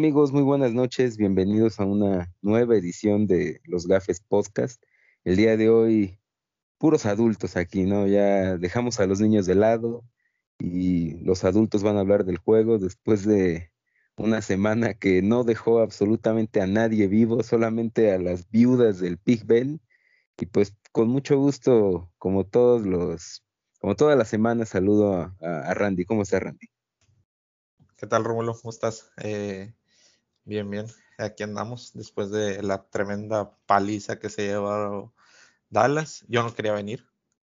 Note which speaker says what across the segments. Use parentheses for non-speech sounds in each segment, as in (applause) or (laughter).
Speaker 1: Amigos, muy buenas noches, bienvenidos a una nueva edición de Los Gafes Podcast. El día de hoy, puros adultos aquí, ¿no? Ya dejamos a los niños de lado y los adultos van a hablar del juego después de una semana que no dejó absolutamente a nadie vivo, solamente a las viudas del Pig Ben. Y pues con mucho gusto, como todos los, como todas las semanas, saludo a, a Randy. ¿Cómo está Randy?
Speaker 2: ¿Qué tal, Rómulo? ¿Cómo estás? Eh, bien, bien. Aquí andamos después de la tremenda paliza que se llevó Dallas. Yo no quería venir,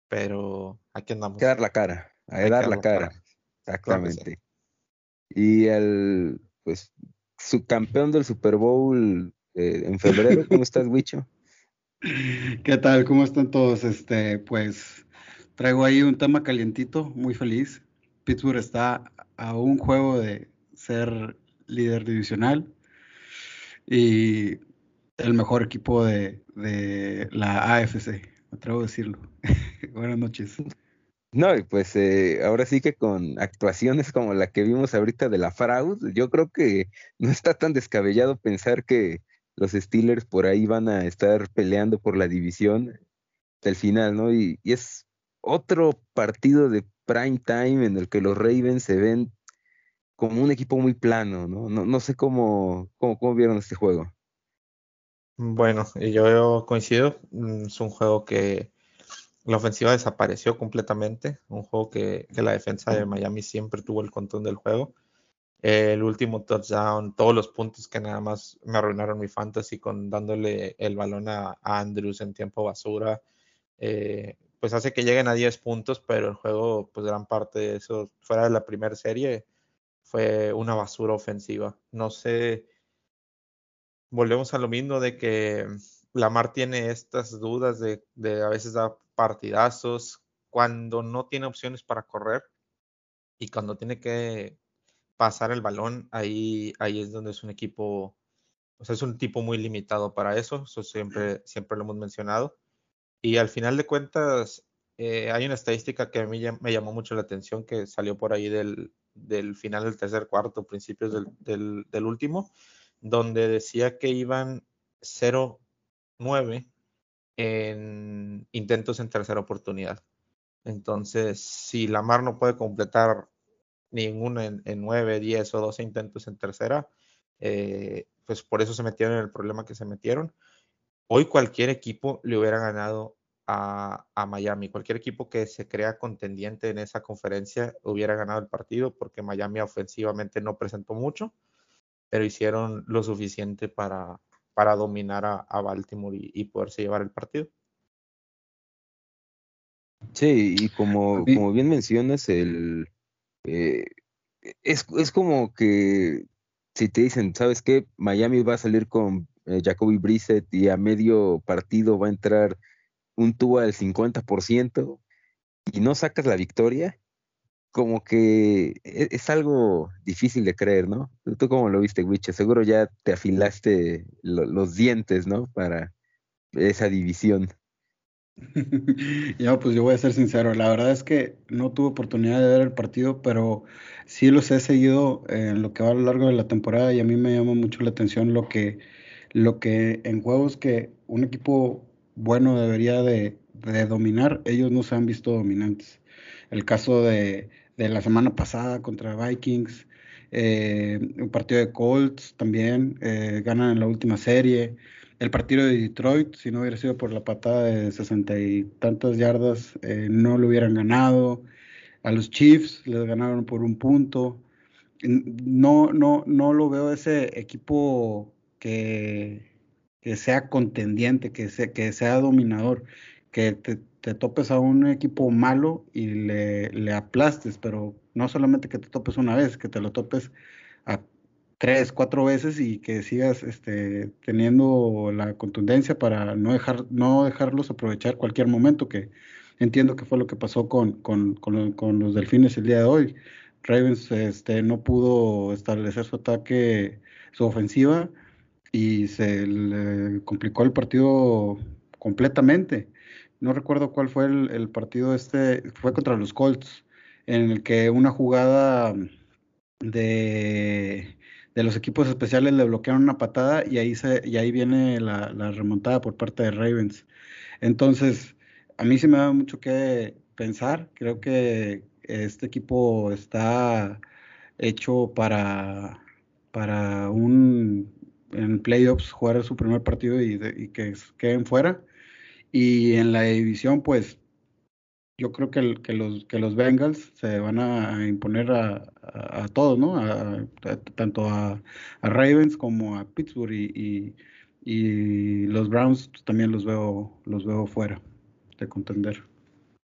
Speaker 2: pero aquí andamos.
Speaker 1: Hay que dar la cara, hay que dar la cara. Exactamente. Y el, pues, subcampeón del Super Bowl eh, en febrero, ¿cómo estás, (laughs) Wicho?
Speaker 3: ¿Qué tal? ¿Cómo están todos? Este, pues, traigo ahí un tema calientito, muy feliz. Pittsburgh está a un juego de ser líder divisional y el mejor equipo de, la AFC, atrevo a decirlo. (laughs) Buenas noches.
Speaker 1: No, y pues eh, ahora sí que con actuaciones como la que vimos ahorita de la Fraud, yo creo que (laughs) no está tan descabellado pensar que los Steelers por ahí van a estar peleando por la división hasta final, ¿no? Y es otro partido de prime time en el que los Ravens se ven como un equipo muy plano, ¿no? No, no sé cómo, cómo, cómo vieron este juego.
Speaker 2: Bueno, yo coincido, mm, es un juego que la ofensiva desapareció completamente, un juego que, que la defensa de Miami siempre tuvo el control del juego. El último touchdown, todos los puntos que nada más me arruinaron mi fantasy con dándole el balón a, Andrews en tiempo basura. Eh, pues hace que lleguen a 10 puntos, pero el juego, pues gran parte de eso, fuera de la primera serie, fue una basura ofensiva. No sé, volvemos a lo mismo de que Lamar tiene estas dudas de, a veces da partidazos cuando no tiene opciones para correr y cuando tiene que pasar el balón, ahí, ahí es donde es un equipo, o sea, es un tipo muy limitado para eso, eso siempre, siempre lo hemos mencionado. Y al final de cuentas, eh, hay una estadística que a mí me llamó mucho la atención que salió por ahí del, del final del tercer cuarto, principios del, del, del último, donde decía que iban 0-9 en intentos en tercera oportunidad. Entonces, si Lamar no puede completar ninguno en, en 9, 10 o 12 intentos en tercera, eh, pues por eso se metieron en el problema que se metieron. Hoy cualquier equipo le hubiera ganado a, a, Miami. Cualquier equipo que se crea contendiente en esa conferencia hubiera ganado el partido porque Miami ofensivamente no presentó mucho, pero hicieron lo suficiente para, para dominar a, a Baltimore y, y, poderse llevar el partido.
Speaker 1: Sí, y como, como bien mencionas, el, eh, es, es como que si te dicen, ¿sabes qué? Miami va a salir con eh, Jacoby Brissett y a medio partido va a entrar un tubo al 50% y no sacas la victoria, como que es, es, algo difícil de creer, ¿no? ¿Tú cómo lo viste, Wiche? Seguro ya te afilaste lo, los dientes, ¿no? Para esa división. (laughs)
Speaker 3: ya, pues yo voy a ser sincero, la verdad es que no tuve oportunidad de ver el partido, pero sí los he seguido en lo que va a lo largo de la temporada y a mí me llama mucho la atención lo que lo que en juegos que un equipo bueno debería de, dominar, ellos no se han visto dominantes. El caso de, de la semana pasada contra Vikings, eh, un partido de Colts también, eh, ganan en la última serie. El partido de Detroit, si no hubiera sido por la patada de sesenta y tantas yardas, eh, no lo hubieran ganado. A los Chiefs les ganaron por un punto. No, no, no lo veo ese equipo que, que sea contendiente, que sea, que sea dominador, que te, topes a un equipo malo y le, aplastes, pero no solamente que te topes una vez, que te lo topes a tres, cuatro veces y que sigas este, teniendo la contundencia para no, dejar, no dejarlos aprovechar cualquier momento, que entiendo que fue lo que pasó con, con, con, con los delfines el día de hoy. Ravens este, no pudo establecer su ataque, su ofensiva, y se le complicó el partido completamente. No recuerdo cuál fue el, partido este, fue contra los Colts, en el que una jugada de, de los equipos especiales le bloquearon una patada y ahí, se, y ahí viene la, la remontada por parte de Ravens. Entonces, a mí se me da mucho que pensar. Creo que este equipo está hecho para, para un en playoffs jugar su primer partido y, y que queden fuera. Y en la división, pues yo creo que, los, que los Bengals se van a imponer a, a, todos, ¿no? A, tanto a, Ravens como a Pittsburgh y, y, los Browns también los veo, los veo fuera de contender.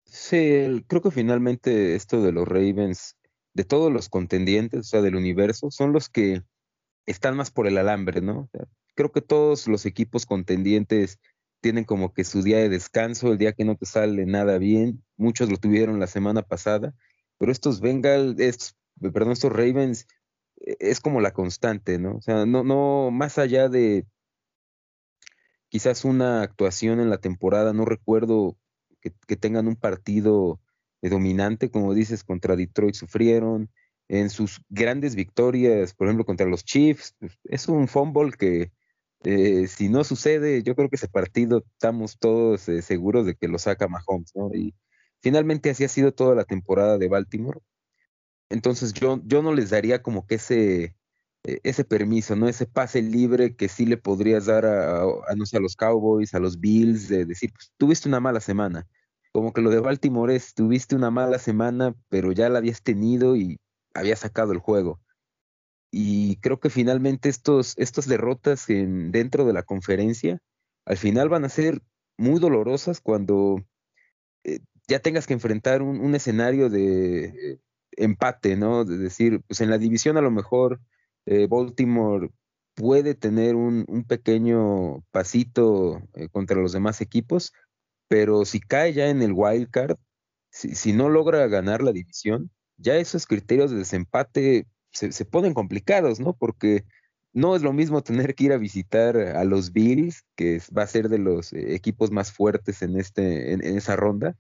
Speaker 1: Sí, creo que finalmente esto de los Ravens, de todos los contendientes, o sea, del universo, son los que están más por el alambre, ¿no? creo que todos los equipos contendientes tienen como que su día de descanso, el día que no te sale nada bien. Muchos lo tuvieron la semana pasada, pero estos Bengals, estos, perdón, estos Ravens, e, es como la constante, ¿no? O sea, no, no, más allá de quizás una actuación en la temporada, no recuerdo que tengan un partido dominante, como dices, contra Detroit sufrieron, en sus grandes victorias, por ejemplo, contra los Chiefs, pues, es un fumble que eh, si no sucede, yo creo que ese partido estamos todos eh, seguros de que lo saca Mahomes, ¿no? Y finalmente así ha sido toda la temporada de Baltimore. Entonces yo, yo no les daría como que ese, e, ese permiso, ¿no? Ese pase libre que sí le podrías dar a, a, no sé, a los Cowboys, a los Bills, de decir, pues tuviste una mala semana. Como que lo de Baltimore es, tuviste una mala semana, pero ya la habías tenido y había sacado el juego y creo que finalmente estos, estas derrotas en, dentro de la conferencia al final van a ser muy dolorosas cuando eh, ya tengas que enfrentar un, escenario de eh, empate, ¿no? De decir, pues en la división a lo mejor eh, Baltimore puede tener un, un pequeño pasito contra los demás equipos, pero si cae ya en el wild card, si, si no logra ganar la división, ya esos criterios de desempate se, ponen complicados, ¿no? Porque no es lo mismo tener que ir a visitar a los Bills, que va a ser de los eh, equipos más fuertes en, este, en, esa ronda,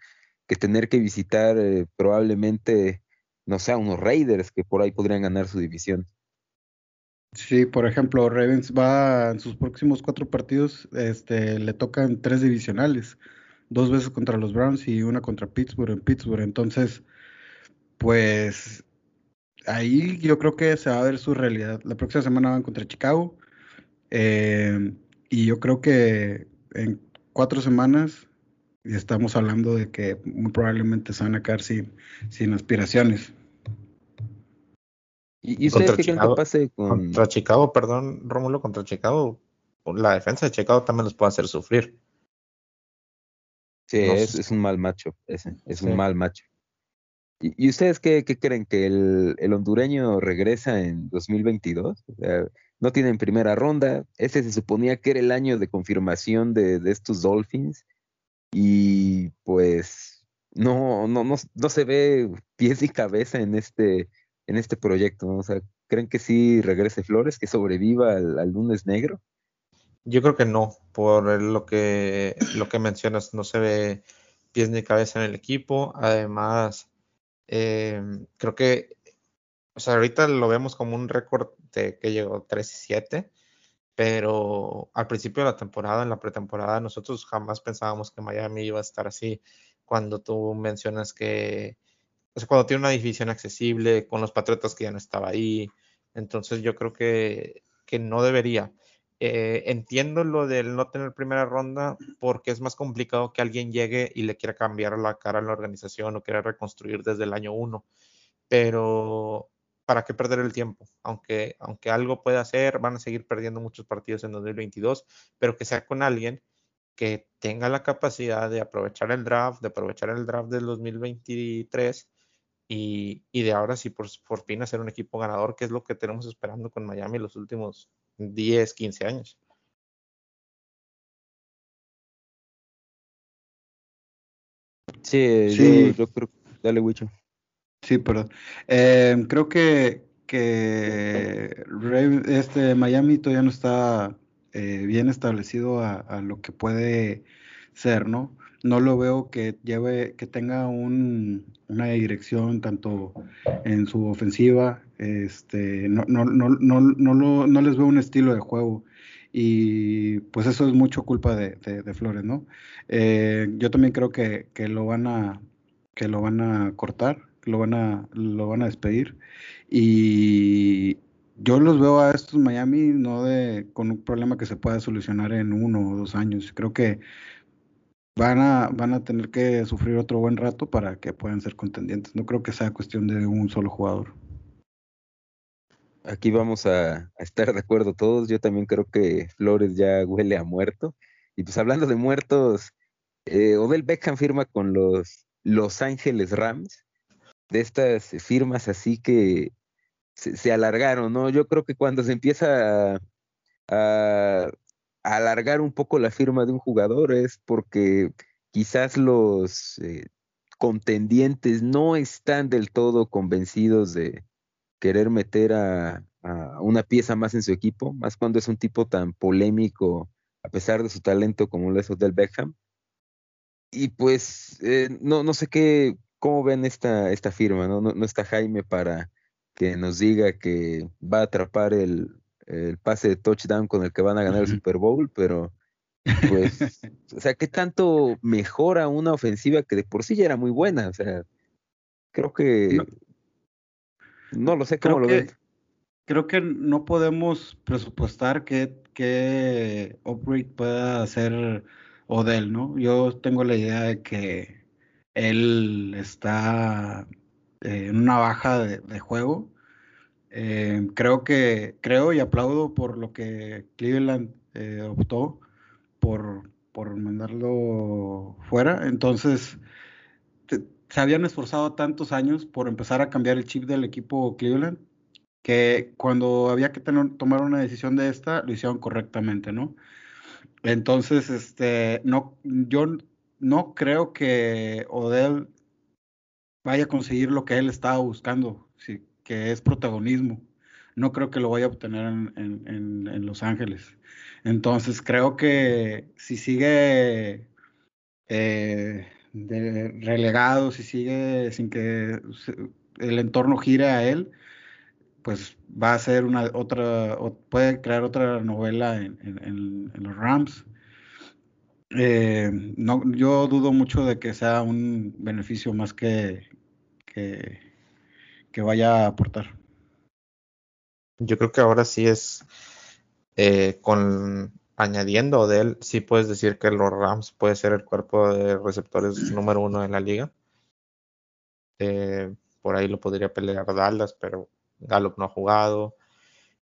Speaker 1: que tener que visitar eh, probablemente, no sé, unos Raiders que por ahí podrían ganar su división.
Speaker 3: Sí, por ejemplo, Ravens va en sus próximos cuatro partidos, este, le tocan tres divisionales, dos veces contra los Browns y una contra Pittsburgh en Pittsburgh. Entonces, pues ahí yo creo que se va a ver su realidad. La próxima semana van contra Chicago. Eh, y yo creo que en cuatro semanas estamos hablando de que muy probablemente se van a quedar sin, sin aspiraciones.
Speaker 2: ¿Y, ustedes qué creen que pase con... Contra Chicago, perdón, Rómulo, contra Chicago, la defensa de Chicago también los puede hacer sufrir.
Speaker 1: Sí, es, un mal macho, ese, es un mal macho. ¿Y, ustedes qué, creen? ¿Que el, hondureño regresa en 2022? O sea, no tienen primera ronda. Ese se suponía que era el año de confirmación de, estos Dolphins. Y pues no, no, no, no se ve pies y cabeza en este, en este proyecto. ¿creen que sí regrese Flores, que sobreviva al, lunes negro?
Speaker 2: Yo creo que no, por lo que, lo que mencionas, no se ve pies ni cabeza en el equipo. Además, Em, creo que, o sea, ahorita lo vemos como un récord de que llegó 3 y 7, pero al principio de la temporada, en la pretemporada, nosotros jamás pensábamos que Miami iba a estar así. Cuando tú mencionas que, o sea, cuando tiene una división accesible, con los Patriotas que ya no estaba ahí, entonces yo creo que, que no debería. Eh, entiendo lo del no tener primera ronda porque es más complicado que alguien llegue y le quiera cambiar la cara a la organización o quiera reconstruir desde el año uno. Pero ¿para qué perder el tiempo? Aunque, aunque algo pueda hacer, van a seguir perdiendo muchos partidos en 2022, pero que sea con alguien que tenga la capacidad de aprovechar el draft, de aprovechar el draft del 2023 y, y de ahora sí por, por fin hacer un equipo ganador, que es lo que tenemos esperando con Miami los últimos 10, 15 años.
Speaker 1: Sí, sí. Yo, creo. Dale, Wicho.
Speaker 3: Sí, perdón. Eh, creo que, que este Miami todavía no está eh, bien establecido a, a, lo que puede ser, ¿no? No lo veo que lleve, que tenga un, una dirección tanto en su ofensiva, Este, no, no, no, no, no, no les veo un estilo de juego y pues eso es mucho culpa de, Flores, ¿no? Eh, yo también creo que, que, lo van a que lo van a cortar, lo van a lo van a despedir y yo los veo a estos Miami no de con un problema que se pueda solucionar en uno o dos años. Creo que van a van a tener que sufrir otro buen rato para que puedan ser contendientes. No creo que sea cuestión de un solo jugador
Speaker 1: aquí vamos a, estar de acuerdo todos. Yo también creo que Flores ya huele a muerto. Y pues hablando de muertos, eh, Odell Beckham firma con los Los Ángeles Rams. De estas firmas así que se, alargaron, ¿no? Yo creo que cuando se empieza a, alargar un poco la firma de un jugador es porque quizás los eh, contendientes no están del todo convencidos de, querer meter a, una pieza más en su equipo, más cuando es un tipo tan polémico, a pesar de su talento como lo es Odell Beckham. Y pues eh, no, no sé qué, cómo ven esta, esta firma, ¿no? ¿no? está Jaime para que nos diga que va a atrapar el, pase de touchdown con el que van a ganar el Super Bowl, pero pues, (laughs) o sea, ¿qué tanto mejora una ofensiva que de por sí ya era muy buena? O sea, creo que no lo sé cómo lo ven.
Speaker 3: Creo que no podemos presupuestar qué upgrade pueda hacer Odell, ¿no? Yo tengo la idea de que él está eh, en una baja de, juego. Eh, creo que, creo y aplaudo por lo que Cleveland eh, optó por, por mandarlo fuera. Entonces, se habían esforzado tantos años por empezar a cambiar el chip del equipo Cleveland que cuando había que tomar una decisión de esta, lo hicieron correctamente, ¿no? Entonces, este, no, yo no creo que Odell vaya a conseguir lo que él estaba buscando, que es protagonismo. No creo que lo vaya a obtener en Los Ángeles. Entonces, creo que si sigue eh, de relegados y sigue sin que el entorno gire a él, pues va a ser una otra, puede crear otra novela en, los Rams. Eh, no, yo dudo mucho de que sea un beneficio más que, que, que vaya a aportar.
Speaker 2: Yo creo que ahora sí es eh, con añadiendo de él, sí puedes decir que los Rams puede ser el cuerpo de receptores número uno en la liga. Eh, por ahí lo podría pelear Dallas, pero Gallup no ha jugado.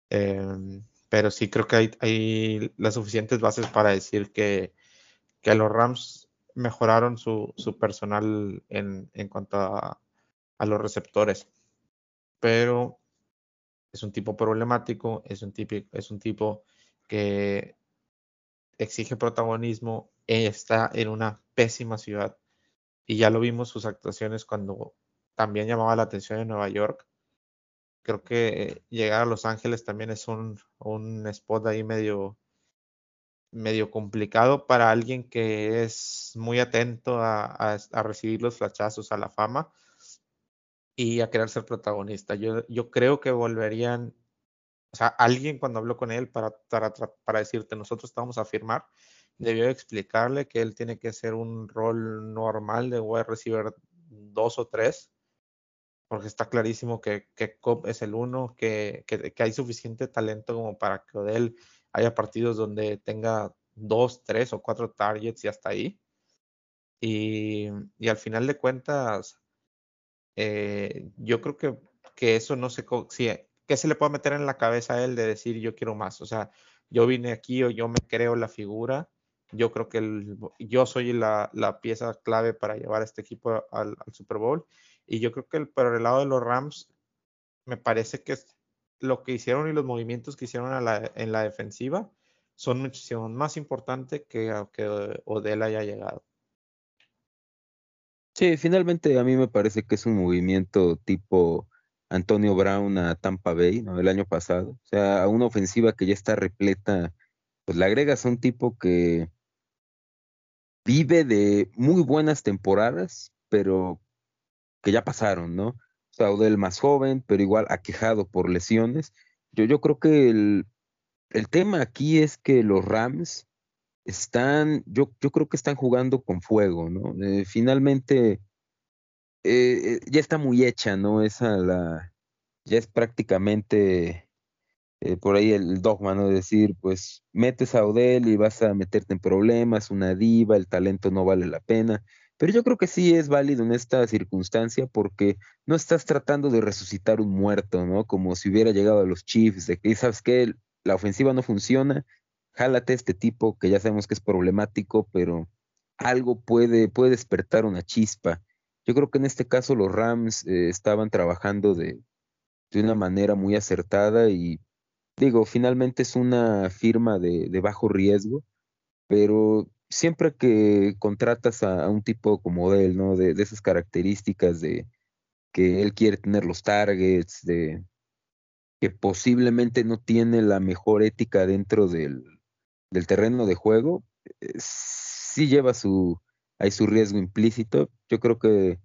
Speaker 2: Eh, pero sí creo que hay, las suficientes bases para decir que, que los Rams mejoraron su, su personal en, en cuanto a, a, los receptores. Pero es un tipo problemático, es un tipo, es un tipo que exige protagonismo, está en una pésima ciudad. Y ya lo vimos sus actuaciones cuando también llamaba la atención en Nueva York. Creo que llegar a Los Ángeles también es un, un spot ahí medio, medio complicado para alguien que es muy atento a, a, recibir los flachazos a la fama y a querer ser protagonista. Yo, yo creo que volverían o sea, alguien cuando habló con él para, para, decirte, nosotros estamos a firmar, debió explicarle que él tiene que ser un rol normal de wide receiver 2 o 3, porque está clarísimo que, que es el uno, que, que, hay suficiente talento como para que Odell haya partidos donde tenga dos, tres o cuatro targets y hasta ahí. Y, y al final de cuentas, eh, yo creo que, que eso no se... Si, ¿qué se le puede meter en la cabeza a él de decir yo quiero más? O sea, yo vine aquí o yo me creo la figura, yo creo que yo soy la, pieza clave para llevar a este equipo al, Super Bowl. Y yo creo que el, por el lado de los Rams, me parece que lo que hicieron y los movimientos que hicieron en la defensiva son muchísimo más importantes que que Odell haya llegado.
Speaker 1: Sí, finalmente a mí me parece que es un movimiento tipo Antonio Brown a Tampa Bay, ¿no? El año pasado. O sea, a una ofensiva que ya está repleta, pues le agregas a un tipo que vive de muy buenas temporadas, pero que ya pasaron, ¿no? O Saudel más joven, pero igual aquejado por lesiones. Yo, yo creo que el, el tema aquí es que los Rams están, yo, yo creo que están jugando con fuego, ¿no? Eh, finalmente, eh, ya está muy hecha, ¿no? Esa la, ya es prácticamente eh, por ahí el dogma, ¿no? decir, pues metes a Odell y vas a meterte en problemas, una diva, el talento no vale la pena. Pero yo creo que sí es válido en esta circunstancia porque no estás tratando de resucitar un muerto, ¿no? Como si hubiera llegado a los Chiefs, de que, ¿sabes qué? La ofensiva no funciona, jálate este tipo que ya sabemos que es problemático, pero algo puede, puede despertar una chispa. Yo creo que en este caso los Rams eh, estaban trabajando de, de una manera muy acertada y digo, finalmente es una firma de, bajo riesgo, pero siempre que contratas a, un tipo como él, ¿no? De, de, esas características de que él quiere tener los targets, de que posiblemente no tiene la mejor ética dentro del, del terreno de juego, eh, sí lleva su, hay su riesgo implícito. Yo creo que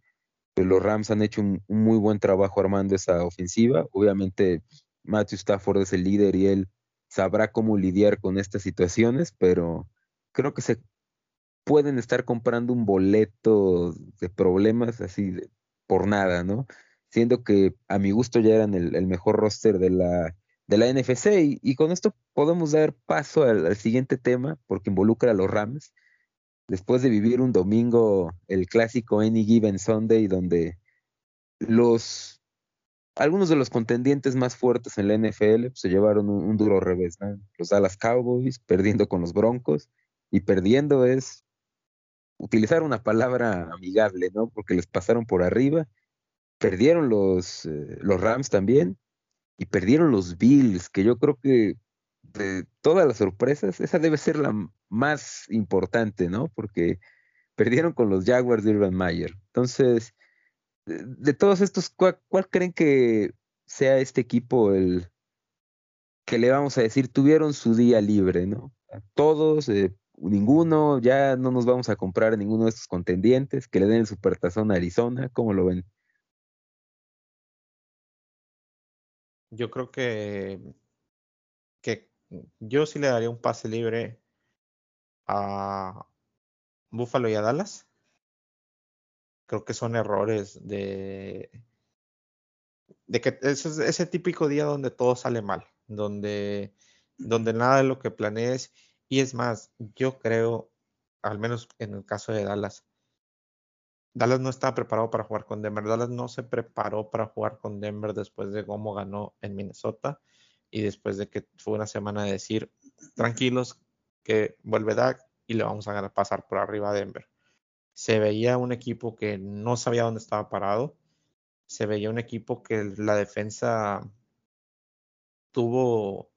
Speaker 1: los Rams han hecho un, muy buen trabajo armando esa ofensiva. Obviamente Matthew Stafford es el líder y él sabrá cómo lidiar con estas situaciones, pero creo que se pueden estar comprando un boleto de problemas así por nada, ¿no? Siendo que a mi gusto ya eran el, mejor roster de la, de la NFC y, con esto podemos dar paso al, siguiente tema porque involucra a los Rams después de vivir un domingo, el clásico Any Given Sunday, donde los algunos de los contendientes más fuertes en la NFL pues, se llevaron un, duro revés, Los Dallas Cowboys perdiendo con los Broncos y perdiendo es utilizar una palabra amigable, ¿no? Porque les pasaron por arriba, perdieron los, eh, los Rams también y perdieron los Bills, que yo creo que de todas las sorpresas, esa debe ser la más importante, ¿no? Porque perdieron con los Jaguars de Urban Meyer. Entonces, de, todos estos, ¿cuál, creen que sea este equipo el que le vamos a decir tuvieron su día libre, ¿no? todos, eh, ninguno, ya no nos vamos a comprar a ninguno de estos contendientes, que le den el supertazón a Arizona, ¿cómo lo ven?
Speaker 2: Yo creo que yo sí le daría un pase libre a Buffalo y a Dallas. Creo que son errores de, de que es ese típico día donde todo sale mal, donde, donde nada de lo que planees. Y es más, yo creo, al menos en el caso de Dallas, Dallas no estaba preparado para jugar con Denver. Dallas no se preparó para jugar con Denver después de cómo ganó en Minnesota y después de que fue una semana de decir, tranquilos, que vuelve Dak y le vamos a pasar por arriba a Denver. Se veía un equipo que no sabía dónde estaba parado. Se veía un equipo que la defensa tuvo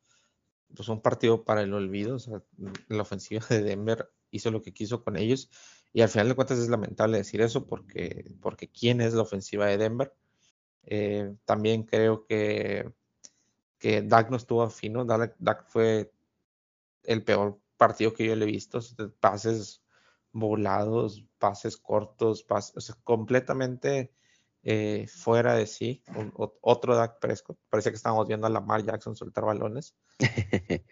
Speaker 2: pues, un partido para el olvido. la ofensiva de Denver hizo lo que quiso con ellos. Y al final de cuentas es lamentable decir eso porque, porque ¿quién es la ofensiva de Denver? Eh, también creo que que Dak no estuvo fino. Dak, fue el peor partido que yo le he visto. Pases volados, pases cortos, pases completamente eh, fuera de sí. otro Dak Prescott. Parece que estábamos viendo a Lamar Jackson soltar balones. (laughs)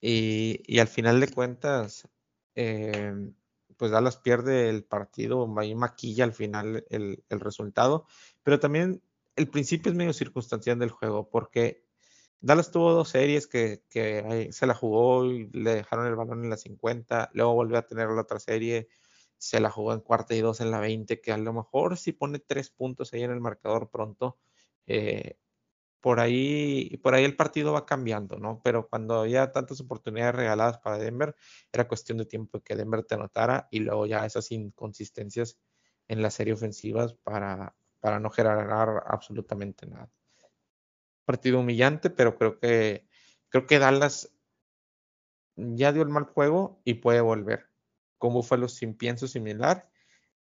Speaker 2: y, al final de cuentas, eh, pues Dallas pierde el partido, ahí maquilla al final el, el resultado. Pero también el principio es medio circunstancial del juego, porque Dallas tuvo dos series que, se la jugó y le dejaron el balón en la 50, luego volvió a tener la otra serie, se la jugó en cuarta y dos en la 20, que a lo mejor si pone tres puntos ahí en el marcador pronto, eh, por ahí, por ahí el partido va cambiando, ¿no? Pero cuando había tantas oportunidades regaladas para Denver, era cuestión de tiempo que Denver te anotara y luego ya esas inconsistencias en la serie ofensivas para, para no generar absolutamente nada partido humillante, pero creo que creo que Dallas ya dio el mal juego y puede volver. Con Buffalo sin pienso similar.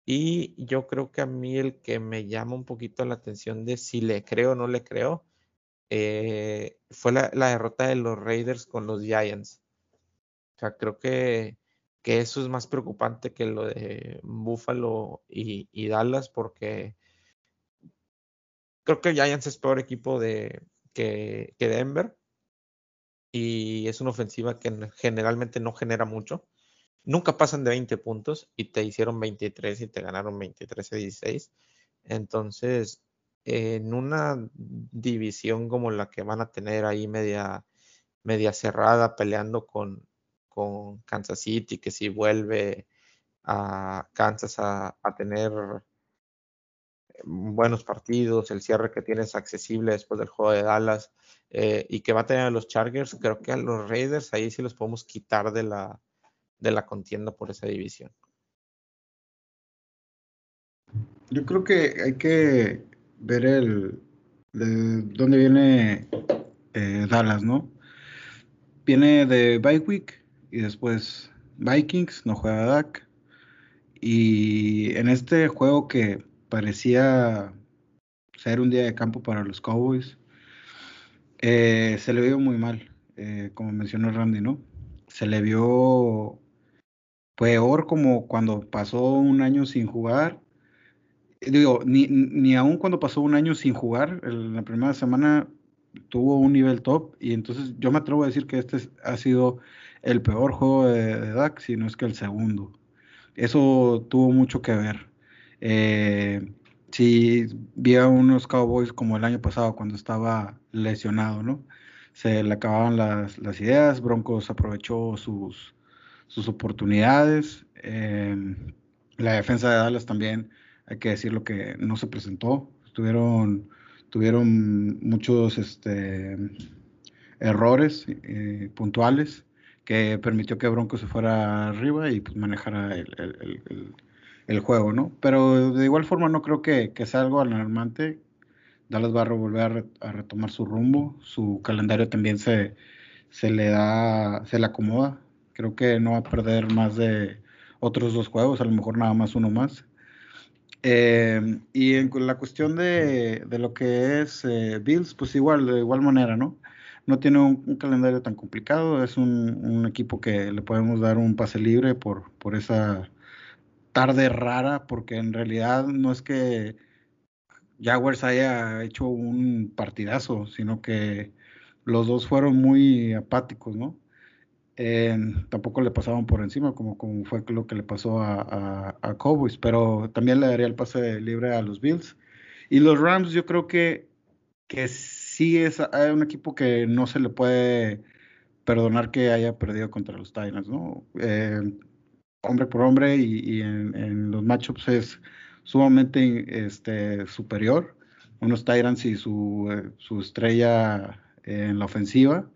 Speaker 2: Y yo creo que a mí el que me llama un poquito la atención de si le creo o no le creo eh, fue la, derrota de los Raiders con los Giants. O sea, creo que, que eso es más preocupante que lo de Buffalo y, y Dallas porque creo que Giants es peor equipo que Denver y es una ofensiva que generalmente no genera mucho. Nunca pasan de 20 puntos y te hicieron 23 y te ganaron 23 a 16. Entonces, en una división como la que van a tener ahí media, media cerrada peleando con, con Kansas City, que si vuelve a Kansas a, tener buenos partidos, el cierre que tienes accesible después del juego de Dallas eh, y que va a tener a los Chargers, creo que a los Raiders ahí sí los podemos quitar de la, de la contienda por esa división.
Speaker 3: Yo creo que hay que ver el de dónde viene eh, Dallas, ¿no? Viene de Bye y después Vikings, no juega Dak. Y en este juego que parecía ser un día de campo para los Cowboys, eh, se le vio muy mal, eh, como mencionó Randy, ¿no? Se le vio peor como cuando pasó un año sin jugar digo, ni, ni aún cuando pasó un año sin jugar, la primera semana tuvo un nivel top y entonces yo me atrevo a decir que este ha sido el peor juego de, de Dak, si no es que el segundo. Eso tuvo mucho que ver. Eh, si vi a unos Cowboys como el año pasado cuando estaba lesionado, ¿no? Se le acababan las, ideas, Broncos aprovechó sus, sus oportunidades. Eh, la defensa de Dallas también hay que decir lo que no se presentó. Tuvieron, tuvieron muchos este, errores eh, puntuales que permitió que Bronco se fuera arriba y pues manejara el, juego, ¿no? Pero de igual forma no creo que, sea algo alarmante. Dallas va a volver a, retomar su rumbo, su calendario también se, se le da, se le acomoda. Creo que no va a perder más de otros dos juegos, a lo mejor nada más uno más. Eh, y en la cuestión de, lo que es eh, Bills, pues igual, de igual manera, ¿no? No tiene un, calendario tan complicado, es un, equipo que le podemos dar un pase libre por, por esa tarde rara, porque en realidad no es que Jaguars haya hecho un partidazo, sino que los dos fueron muy apáticos, ¿no? tampoco le pasaban por encima, como, fue lo que le pasó a, a, Cowboys, pero también le daría el pase libre a los Bills. Y los Rams, yo creo que, que sí es un equipo que no se le puede perdonar que haya perdido contra los Titans, ¿no? Eh, hombre por hombre y, en, los matchups es sumamente este, superior. Unos Titans y su, eh, su estrella en la ofensiva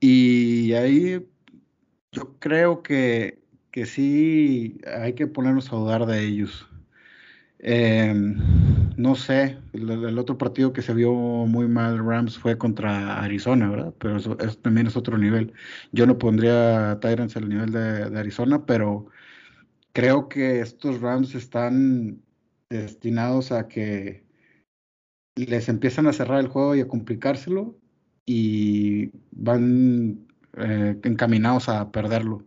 Speaker 3: y ahí yo creo que, que sí hay que ponernos a dudar de ellos. Em, no sé, el, otro partido que se vio muy mal Rams fue contra Arizona, ¿verdad? Pero eso, también es otro nivel. Yo no pondría a Tyrants al nivel de, de, Arizona, pero creo que estos Rams están destinados a que les empiezan a cerrar el juego y a complicárselo y van eh, encaminados a perderlo.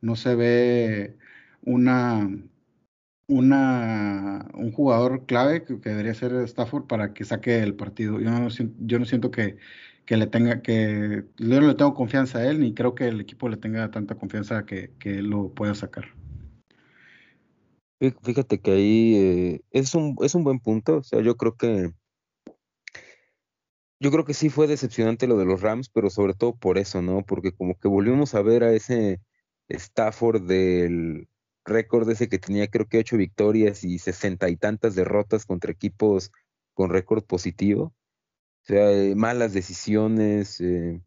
Speaker 3: No se ve una, una, un jugador clave que, debería ser Stafford para que saque el partido. Yo no, yo no siento que, que le tenga que, yo no le tengo confianza a él, ni creo que el equipo le tenga tanta confianza que, que él lo pueda sacar.
Speaker 1: Fíjate que ahí eh, es, un, es un buen punto. O sea, yo creo que yo creo que sí fue decepcionante lo de los Rams, pero sobre todo por eso, ¿no? Porque como que volvimos a ver a ese Stafford del récord ese que tenía creo que ocho victorias y sesenta y tantas derrotas contra equipos con récord positivo. O sea, eh, malas decisiones, eh,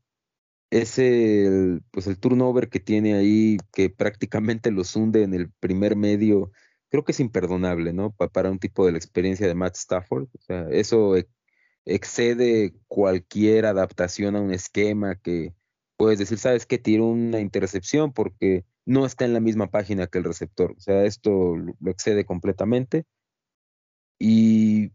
Speaker 1: ese, pues el turnover que tiene ahí, que prácticamente los hunde en el primer medio, creo que es imperdonable, ¿no? para un tipo de la experiencia de Matt Stafford. O sea, eso excede cualquier adaptación a un esquema que puedes decir, sabes que tiro una intercepción porque no está en la misma página que el receptor. O sea, esto lo excede completamente. Y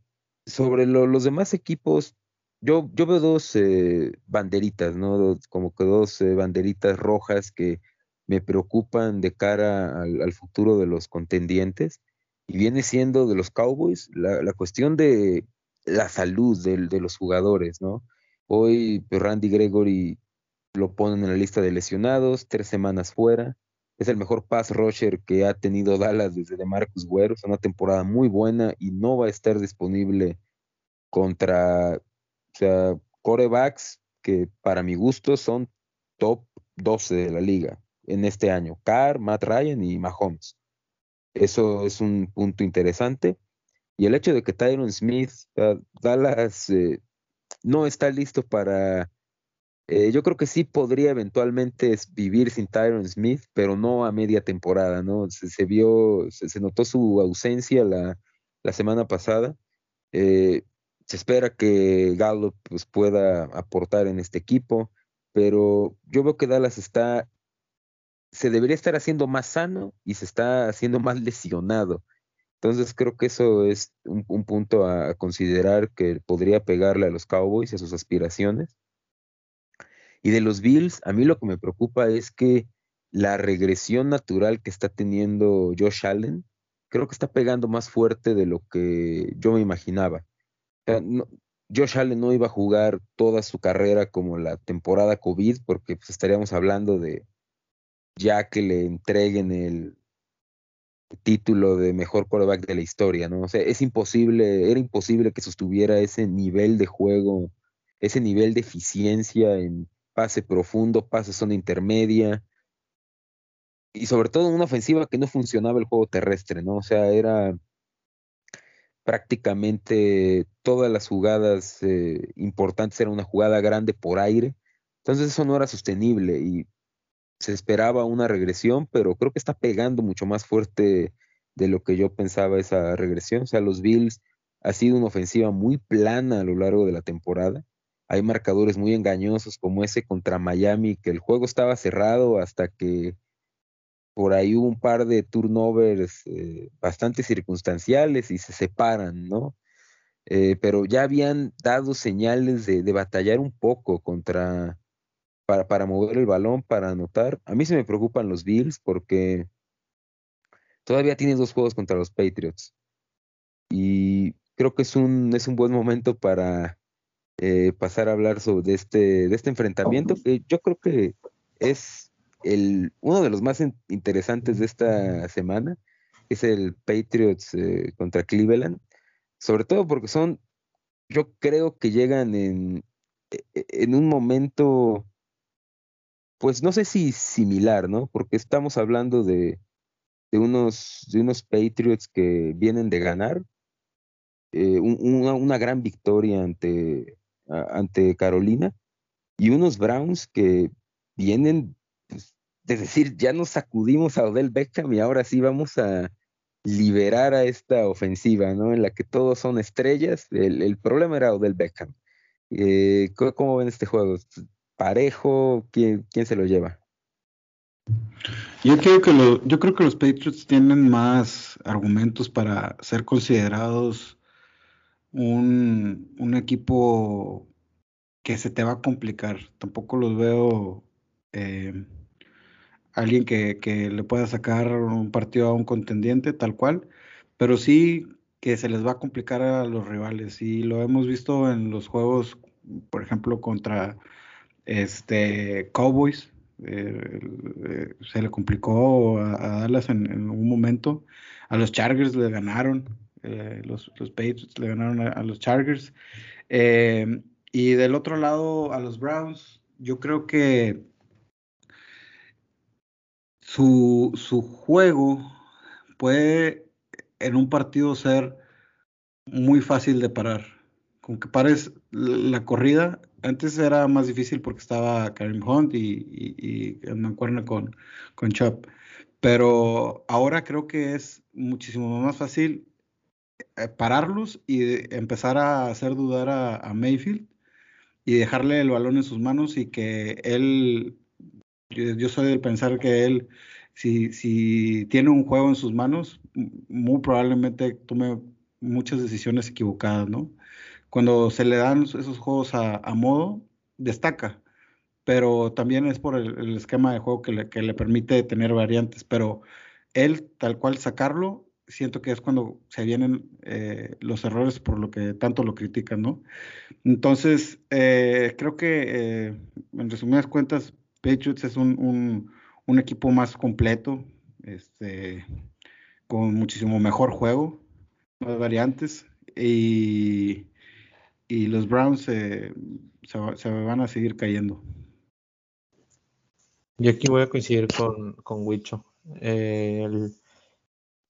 Speaker 1: sobre los demás equipos, yo, veo dos eh, banderitas, ¿no? como que dos eh, banderitas rojas que me preocupan de cara al, futuro de los contendientes. Y viene siendo de los Cowboys la, cuestión de la salud de, los jugadores, ¿no? Hoy pues, Randy Gregory lo ponen en la lista de lesionados, tres semanas fuera. Es el mejor pass rusher que ha tenido Dallas desde de Marcus Guerrero. Es una temporada muy buena y no va a estar disponible contra, o sea, corebacks que para mi gusto son top 12 de la liga en este año. Carr, Matt Ryan y Mahomes. Eso es un punto interesante. Y el hecho de que Tyron Smith, Dallas, eh, no está listo para... Eh, yo creo que sí podría eventualmente vivir sin Tyron Smith, pero no a media temporada, ¿no? Se, vio, se, notó su ausencia la, semana pasada. Eh, se espera que Gallup pues, pueda aportar en este equipo, pero yo veo que Dallas está, se debería estar haciendo más sano y se está haciendo más lesionado. Entonces creo que eso es un, punto a, considerar que podría pegarle a los Cowboys y a sus aspiraciones. Y de los Bills, a mí lo que me preocupa es que la regresión natural que está teniendo Josh Allen, creo que está pegando más fuerte de lo que yo me imaginaba. Josh Allen no iba a jugar toda su carrera como la temporada COVID, porque pues, estaríamos hablando de ya que le entreguen el, título de mejor quarterback de la historia, ¿no? O sea, es imposible, era imposible que sostuviera ese nivel de juego, ese nivel de eficiencia en pase profundo, pase zona intermedia, y sobre todo una ofensiva que no funcionaba el juego terrestre, ¿no? O sea, era prácticamente todas las jugadas eh, importantes era una jugada grande por aire, entonces eso no era sostenible y se esperaba una regresión, pero creo que está pegando mucho más fuerte de lo que yo pensaba esa regresión. O sea, los Bills ha sido una ofensiva muy plana a lo largo de la temporada. Hay marcadores muy engañosos como ese contra Miami, que el juego estaba cerrado hasta que por ahí hubo un par de turnovers eh, bastante circunstanciales y se separan, ¿no? Eh, pero ya habían dado señales de, de batallar un poco contra, para, para mover el balón, para anotar. A mí se me preocupan los Bills porque todavía tiene dos juegos contra los Patriots. Y creo que es un, es un buen momento para eh, pasar a hablar sobre este, de este enfrentamiento, que yo creo que es el, uno de los más interesantes de esta semana, es el Patriots eh, contra Cleveland, sobre todo porque son, yo creo que llegan en, e, e, en un momento pues no sé si similar, ¿no? Porque estamos hablando de, de, unos, de unos Patriots que vienen de ganar eh, una, gran victoria ante, ante Carolina y unos Browns que vienen pues, de decir, ya nos sacudimos a Odell Beckham y ahora sí vamos a liberar a esta ofensiva, ¿no? En la que todos son estrellas. El, problema era Odell Beckham. Eh, ¿Cómo ven este juego? parejo? ¿Quién, quién se lo lleva?
Speaker 3: Yo creo, que lo, yo creo que los Patriots tienen más argumentos para ser considerados un, un equipo que se te va a complicar. Tampoco los veo eh, alguien que, que, le pueda sacar un partido a un contendiente tal cual, pero sí que se les va a complicar a los rivales. Y lo hemos visto en los juegos, por ejemplo, contra este, Cowboys, eh, eh, se le complicó a, Dallas en, un momento. A los Chargers le ganaron, eh, los, los, Patriots le ganaron a, los Chargers. y del otro lado, a los Browns, yo creo que su, su juego puede en un partido ser muy fácil de parar. Con que pares la corrida antes era más difícil porque estaba Karim Hunt y, y, y con, con Chop. Pero ahora creo que es muchísimo más fácil eh, pararlos y empezar a hacer dudar a, Mayfield y dejarle el balón en sus manos y que él, yo, soy del pensar que él, si, si tiene un juego en sus manos, muy probablemente tome muchas decisiones equivocadas, ¿no? cuando se le dan esos juegos a, modo, destaca. Pero también es por el, esquema de juego que le, permite tener variantes. Pero él, tal cual, sacarlo siento que es cuando se vienen eh, los errores por lo que tanto lo critican, ¿no? Entonces, eh, creo que eh, en resumidas cuentas, Patriots es un, un, equipo más completo, este, con muchísimo mejor juego, más variantes, y, y los Browns se, se, van a seguir cayendo.
Speaker 2: Yo aquí voy a coincidir con, con Wicho. el,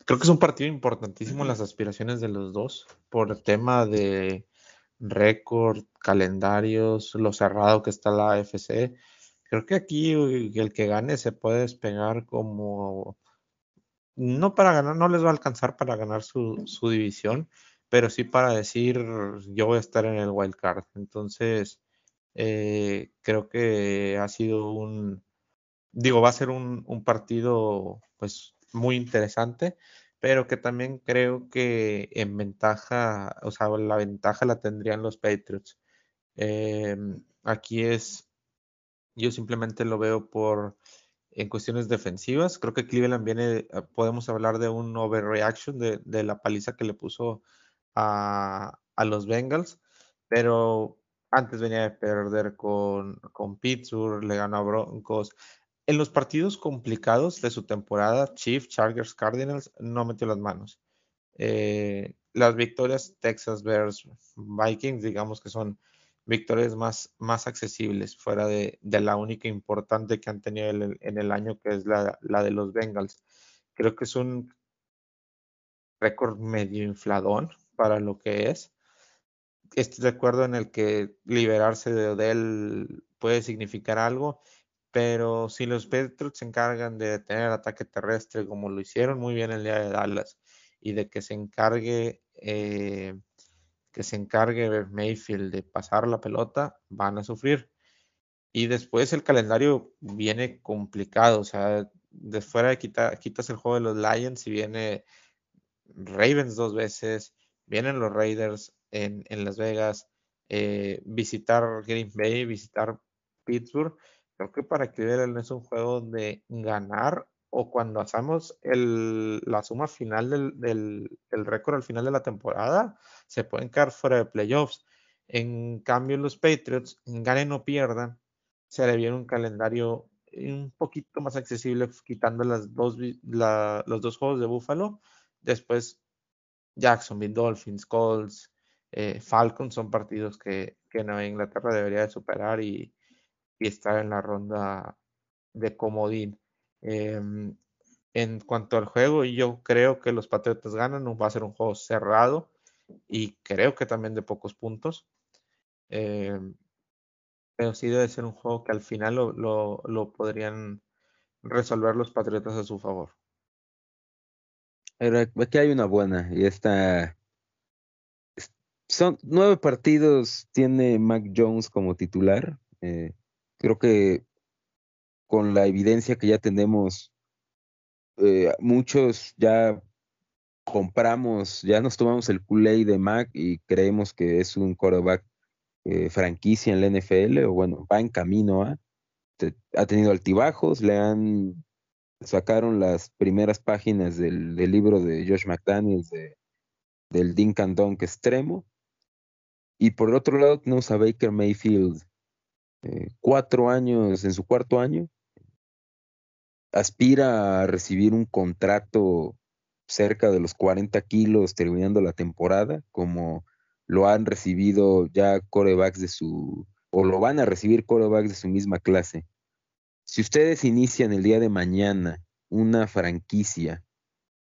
Speaker 2: Creo que es un partido importantísimo en las aspiraciones de los dos por el tema de récord, calendarios, lo cerrado que está la AFC. Creo que aquí el que gane se puede despegar como no para ganar, no les va a alcanzar para ganar su, su división, pero sí para decir yo voy a estar en el wild card. Entonces, eh, creo que ha sido un, digo, va a ser un, un partido pues muy interesante, pero que también creo que en ventaja, o sea, la ventaja la tendrían los Patriots. Em, aquí es, yo simplemente lo veo por, en cuestiones defensivas, creo que Cleveland viene, ah, podemos hablar de un overreaction de, la paliza que le puso a, a los Bengals, pero antes venía de perder con, con Pittsburgh, le ganó a Broncos, en los partidos complicados de su temporada, Chiefs, Chargers, Cardinals no metió las manos. Eh, las victorias Texas Bears, Vikings, digamos que son victorias más, más accesibles, fuera de, la única importante que han tenido en el, año, que es la, la, de los Bengals. Creo que es un récord medio infladón para lo que es. Estoy de acuerdo en el que liberarse de Odell puede significar algo pero si los Patriots se encargan de detener el ataque terrestre como lo hicieron muy bien el día de Dallas y de que se encargue eh, que se encargue Mayfield de pasar la pelota, van a sufrir. Y después el calendario viene complicado, o sea, de fuera de quitas el juego de los Lions y viene Ravens dos veces, vienen los Raiders en, Las Vegas, eh, visitar Green Bay, visitar Pittsburgh Creo que para Cleveland es un juego de ganar o cuando hacemos el, la suma final del, del, récord al final de la temporada, se pueden quedar fuera de playoffs. En cambio, los Patriots, ganen o pierdan, se le viene un calendario un poquito más accesible, quitando las dos, los dos juegos de Buffalo. Después, Jacksonville, Dolphins, Colts, eh, Falcons son partidos que, Nueva Inglaterra debería de superar y, y estar en la ronda de comodín. Em, en cuanto al juego, yo creo que los Patriotas ganan, va a ser un juego cerrado y creo que también de pocos puntos. Em, pero sí debe ser un juego que al final lo, lo, podrían resolver los Patriotas a su favor.
Speaker 1: aquí hay una buena y esta son nueve partidos tiene Mac Jones como titular. Eh, creo que con la evidencia que ya tenemos, eh, muchos ya compramos, ya nos tomamos el Kool-Aid de Mac y creemos que es un quarterback eh, franquicia en la NFL, o bueno, va en camino ha tenido altibajos, le han, sacaron las primeras páginas del, libro de Josh McDaniels de, del Dink and Dunk extremo, y por otro lado tenemos a Baker Mayfield, eh, cuatro años, en su cuarto año, aspira a recibir un contrato cerca de los 40 kilos terminando la temporada, como lo han recibido ya corebacks de su, o lo van a recibir corebacks de su misma clase. Si ustedes inician el día de mañana una franquicia,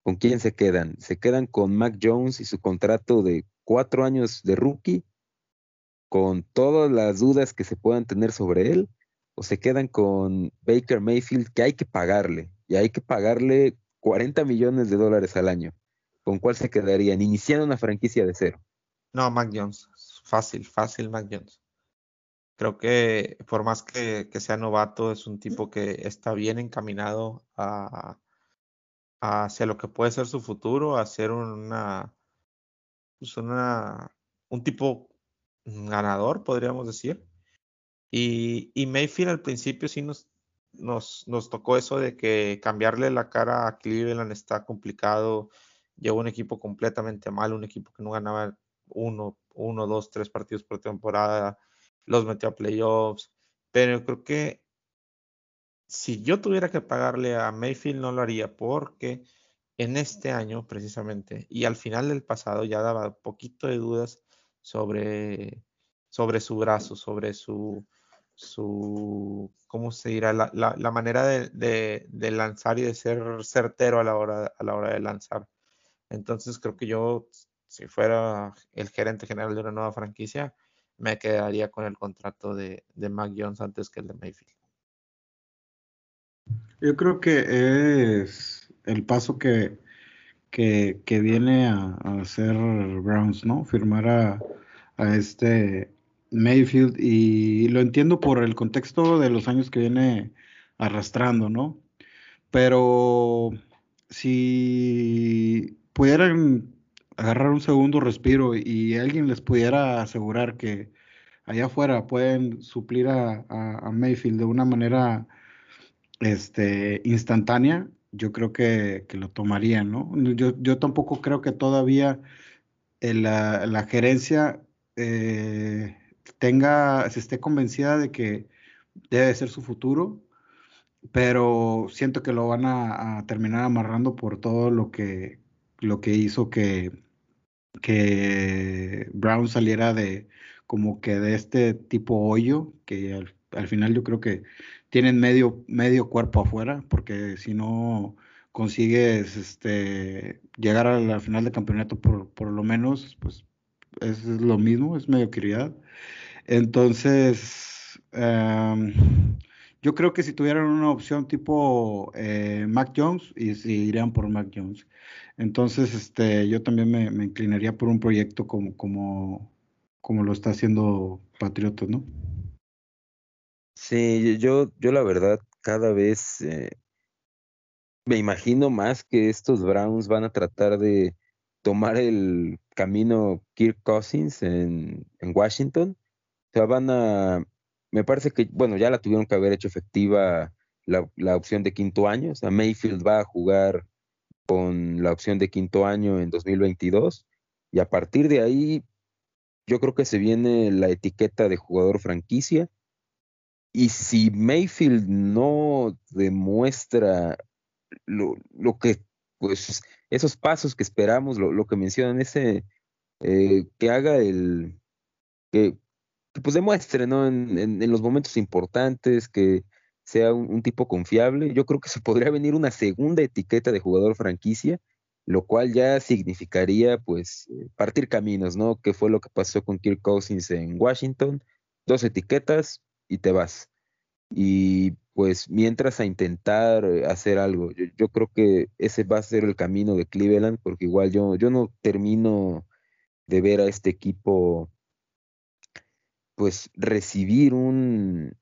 Speaker 1: ¿con quién se quedan? ¿Se quedan con Mac Jones y su contrato de cuatro años de rookie? Con todas las dudas que se puedan tener sobre él, o se quedan con Baker Mayfield, que hay que pagarle, y hay que pagarle 40 millones de dólares al año. ¿Con cuál se quedarían? Iniciando una franquicia de cero.
Speaker 2: No, Mac Jones. Fácil, fácil Mac Jones. Creo que por más que, sea novato, es un tipo que está bien encaminado a, hacia lo que puede ser su futuro, a ser una, pues una, un tipo ganador, podríamos decir. Y, y, Mayfield al principio sí nos, nos, nos, tocó eso de que cambiarle la cara a Cleveland está complicado. llegó un equipo completamente mal, un equipo que no ganaba uno, uno, dos, tres partidos por temporada, los metió a playoffs, pero creo que si yo tuviera que pagarle a Mayfield no lo haría porque en este año precisamente y al final del pasado ya daba poquito de dudas sobre, sobre su brazo, sobre su, su, ¿cómo se dirá? La, la, manera de, de, lanzar y de ser certero a la, hora, a la hora de lanzar. Entonces creo que yo, si fuera el gerente general de una nueva franquicia, me quedaría con el contrato de, de Mac Jones antes que el de Mayfield.
Speaker 3: Yo creo que es el paso que, que, que viene a, hacer Browns, ¿no? Firmar a, a este Mayfield y lo entiendo por el contexto de los años que viene arrastrando, ¿no? Pero si pudieran agarrar un segundo respiro y alguien les pudiera asegurar que allá afuera pueden suplir a, Mayfield de una manera este, instantánea, yo creo que, lo tomarían, ¿no? Yo, yo, tampoco creo que todavía la, la, gerencia eh, tenga, se esté convencida de que debe ser su futuro, pero siento que lo van a, terminar amarrando por todo lo que, lo que hizo que, que Brown saliera de como que de este tipo hoyo, que al, final yo creo que tienen medio, medio cuerpo afuera, porque si no consigues este, llegar a la final de campeonato por, por lo menos, pues es lo mismo, es mediocridad. Entonces, em, yo creo que si tuvieran una opción tipo eh, Mac Jones, y si irían por Mac Jones. Entonces, este, yo también me, inclinaría por un proyecto como, como, como lo está haciendo Patriotas, ¿no?
Speaker 1: Sí, yo, yo la verdad cada vez eh, me imagino más que estos Browns van a tratar de tomar el camino Kirk Cousins en, en Washington o sea, van a, me parece que, bueno, ya la tuvieron que haber hecho efectiva la, la, opción de quinto año. O sea, Mayfield va a jugar con la opción de quinto año en 2022 y a partir de ahí yo creo que se viene la etiqueta de jugador franquicia. Y si Mayfield no demuestra lo, lo que, pues, esos pasos que esperamos, lo, lo que mencionan, ese, eh, que haga el, que, pues demuestre, ¿no? En, en, los momentos importantes, que sea un, tipo confiable. Yo creo que se podría venir una segunda etiqueta de jugador franquicia, lo cual ya significaría, pues, eh, partir caminos, ¿no? Que fue lo que pasó con Kirk Cousins en Washington. Dos etiquetas y te vas. Y pues mientras a intentar eh, hacer algo, yo, creo que ese va a ser el camino de Cleveland, porque igual yo, yo no termino de ver a este equipo pues recibir un,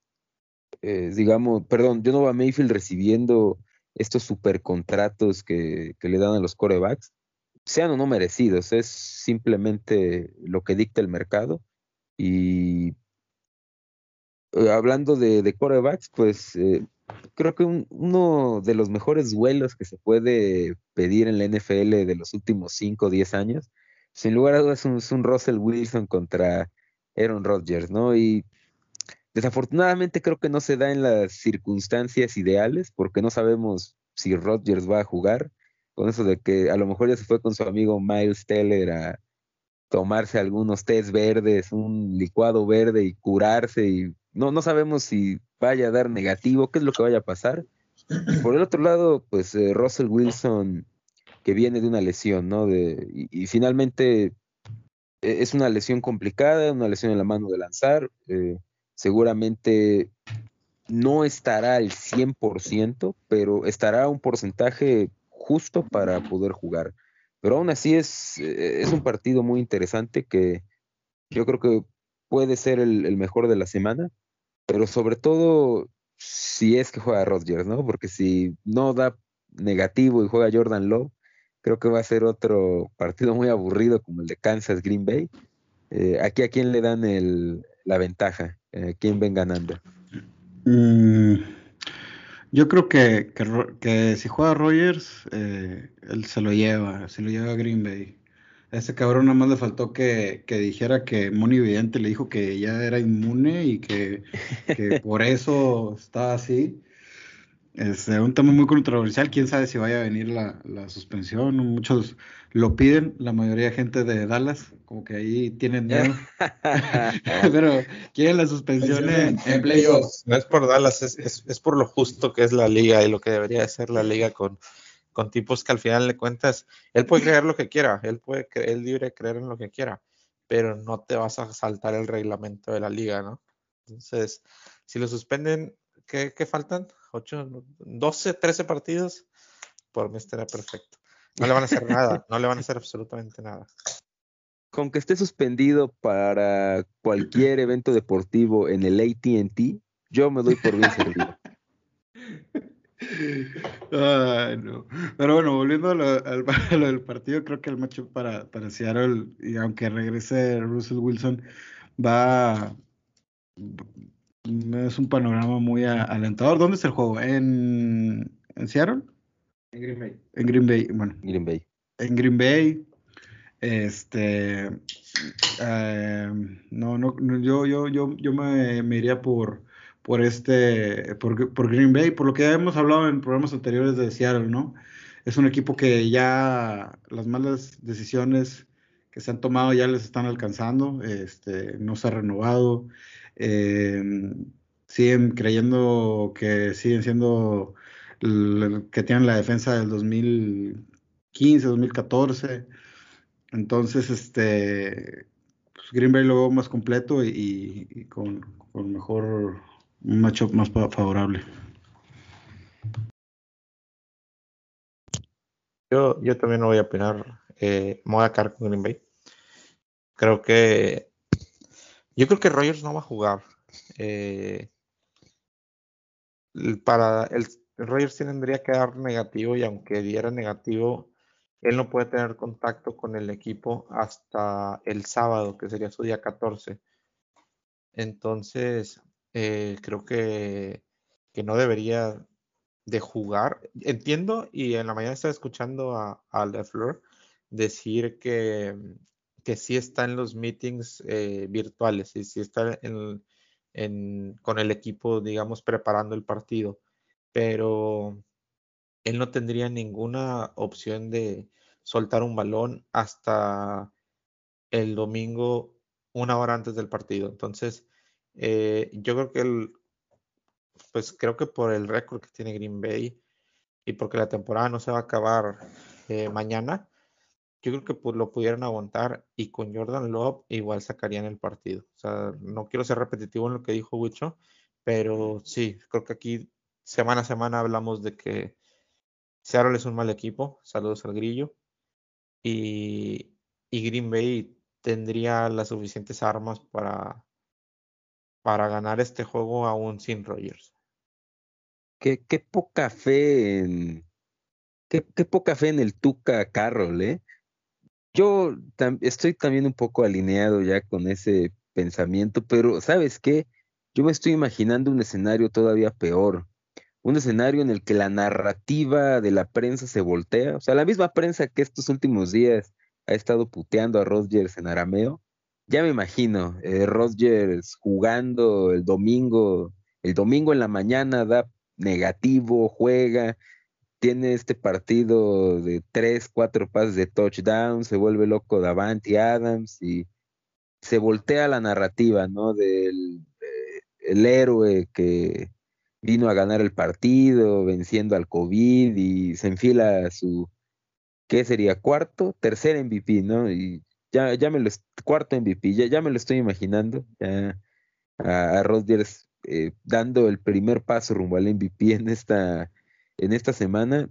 Speaker 1: eh, digamos, perdón, yo no veo a Mayfield recibiendo estos supercontratos que, que le dan a los corebacks, sean o no merecidos, es simplemente lo que dicta el mercado. Y hablando de, de, corebacks, pues eh, creo que uno de los mejores duelos que se puede pedir en la NFL de los últimos 5 o 10 años, sin lugar a dudas, es un Russell Wilson contra Aaron Rodgers, ¿no? Y desafortunadamente creo que no se da en las circunstancias ideales, porque no sabemos si Rodgers va a jugar, con eso de que a lo mejor ya se fue con su amigo Miles Teller a tomarse algunos tés verdes, un licuado verde y curarse y no, no sabemos si vaya a dar negativo, qué es lo que vaya a pasar. por el otro lado, pues eh, Russell Wilson, que viene de una lesión, ¿no? De, y finalmente e-, es una lesión complicada, una lesión en la mano de lanzar. Eh, seguramente no estará al 100%, pero estará un porcentaje justo para poder jugar. Pero aún así es, eh, es un partido muy interesante que yo creo que puede ser el, mejor de la semana, pero sobre todo si es que juega Rodgers, ¿no? Porque si no da negativo y juega Jordan Love, Creo que va a ser otro partido muy aburrido como el de Kansas Green Bay. Eh, aquí a quién le dan el, la ventaja, eh, quién ven ganando.
Speaker 3: Mm, Yo creo que, si juega Rogers, eh, él se lo lleva, se lo lleva a Green Bay. A ese cabrón nada más le faltó que, que dijera que Moni Vidente le dijo que ya era inmune y que, que (laughs) por eso está así. Es un tema muy controversial. Quién sabe si vaya a venir la, la, suspensión. Muchos lo piden, la mayoría de gente de Dallas, como que ahí tienen miedo. (laughs) Pero quieren la suspensión en, playoffs.
Speaker 2: No es por Dallas, es, es, es, por lo justo que es la liga y lo que debería ser la liga con, con tipos que al final le cuentas, él puede creer lo que quiera, él puede él libre creer en lo que quiera, pero no te vas a saltar el reglamento de la liga, ¿no? Entonces, si lo suspenden, ¿qué, qué faltan? 8, 12, 13 partidos, por mí estaría perfecto. No le van a hacer nada, no le van a hacer absolutamente nada.
Speaker 1: Con que esté suspendido para cualquier evento deportivo en el ATT, yo me doy por bien servido. (laughs)
Speaker 3: Ay, no. Pero bueno, volviendo (laughs) a lo, del partido, creo que el macho para, para Seattle, y aunque regrese Russell Wilson, va es un panorama muy alentador. ¿Dónde es el juego? ¿En, en Seattle?
Speaker 2: En Green Bay.
Speaker 3: En Green Bay, bueno.
Speaker 1: Green Bay.
Speaker 3: En Green Bay. Este. Eh, no, no, yo, yo, yo, yo me, me, iría por, por este, por, por, Green Bay, por lo que ya hemos hablado en programas anteriores de Seattle, ¿no? Es un equipo que ya las malas decisiones que se han tomado ya les están alcanzando, este, no se ha renovado, eh, siguen creyendo que siguen siendo que tienen la defensa del 2015, 2014. Entonces, este pues Green Bay lo veo más completo y, con, mejor un matchup más favorable.
Speaker 2: Yo, yo también no voy a opinar. Eh, me con Green Bay. Creo que yo creo que Rogers no va a jugar. Eh, para el, Rogers tendría que dar negativo y aunque diera negativo, él no puede tener contacto con el equipo hasta el sábado, que sería su día 14. Entonces, eh, creo que, que, no debería de jugar. Entiendo, y en la mañana estaba escuchando a, a LeFleur decir que, que sí está en los meetings eh, virtuales y sí está con el equipo, digamos, preparando el partido, pero él no tendría ninguna opción de soltar un balón hasta el domingo, una hora antes del partido. Entonces, eh, yo creo que el, pues creo que por el récord que tiene Green Bay y porque la temporada no se va a acabar eh, mañana, yo creo que pues, lo pudieran aguantar y con Jordan Love igual sacarían el partido. O sea, no quiero ser repetitivo en lo que dijo Wicho, pero sí, creo que aquí semana a semana hablamos de que Seattle es un mal equipo. Saludos al grillo. Y, Green Bay tendría las suficientes armas para, para ganar este juego aún sin Rogers.
Speaker 1: Qué, qué poca fe en. Qué, qué poca fe en el Tuca Carroll, ¿eh? yo estoy también un poco alineado ya con ese pensamiento, pero ¿sabes qué? Yo me estoy imaginando un escenario todavía peor, un escenario en el que la narrativa de la prensa se voltea, o sea, la misma prensa que estos últimos días ha estado puteando a Rodgers en arameo, ya me imagino, eh, Rodgers jugando el domingo, el domingo en la mañana da negativo, juega, tiene este partido de tres, cuatro pases de touchdown, se vuelve loco Davante Adams y se voltea la narrativa, ¿no? Del eh, el héroe que vino a ganar el partido, venciendo al COVID y se enfila su, ¿qué sería? Cuarto, tercer MVP, ¿no? Y ya, ya me lo, cuarto MVP, ya, ya me lo estoy imaginando, ya a, a Rodgers eh, dando el primer paso rumbo al MVP en esta en esta semana,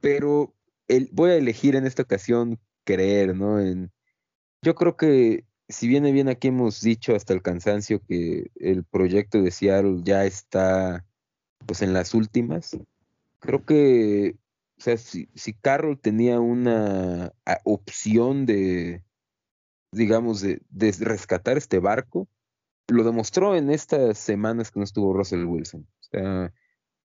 Speaker 1: pero el, voy a elegir en esta ocasión creer, ¿no? En, yo creo que si viene bien aquí hemos dicho hasta el cansancio que el proyecto de Seattle ya está pues en las últimas. Creo que, o sea, si, si Carroll tenía una opción de, digamos, de, de rescatar este barco, lo demostró en estas semanas que no estuvo Russell Wilson. O sea,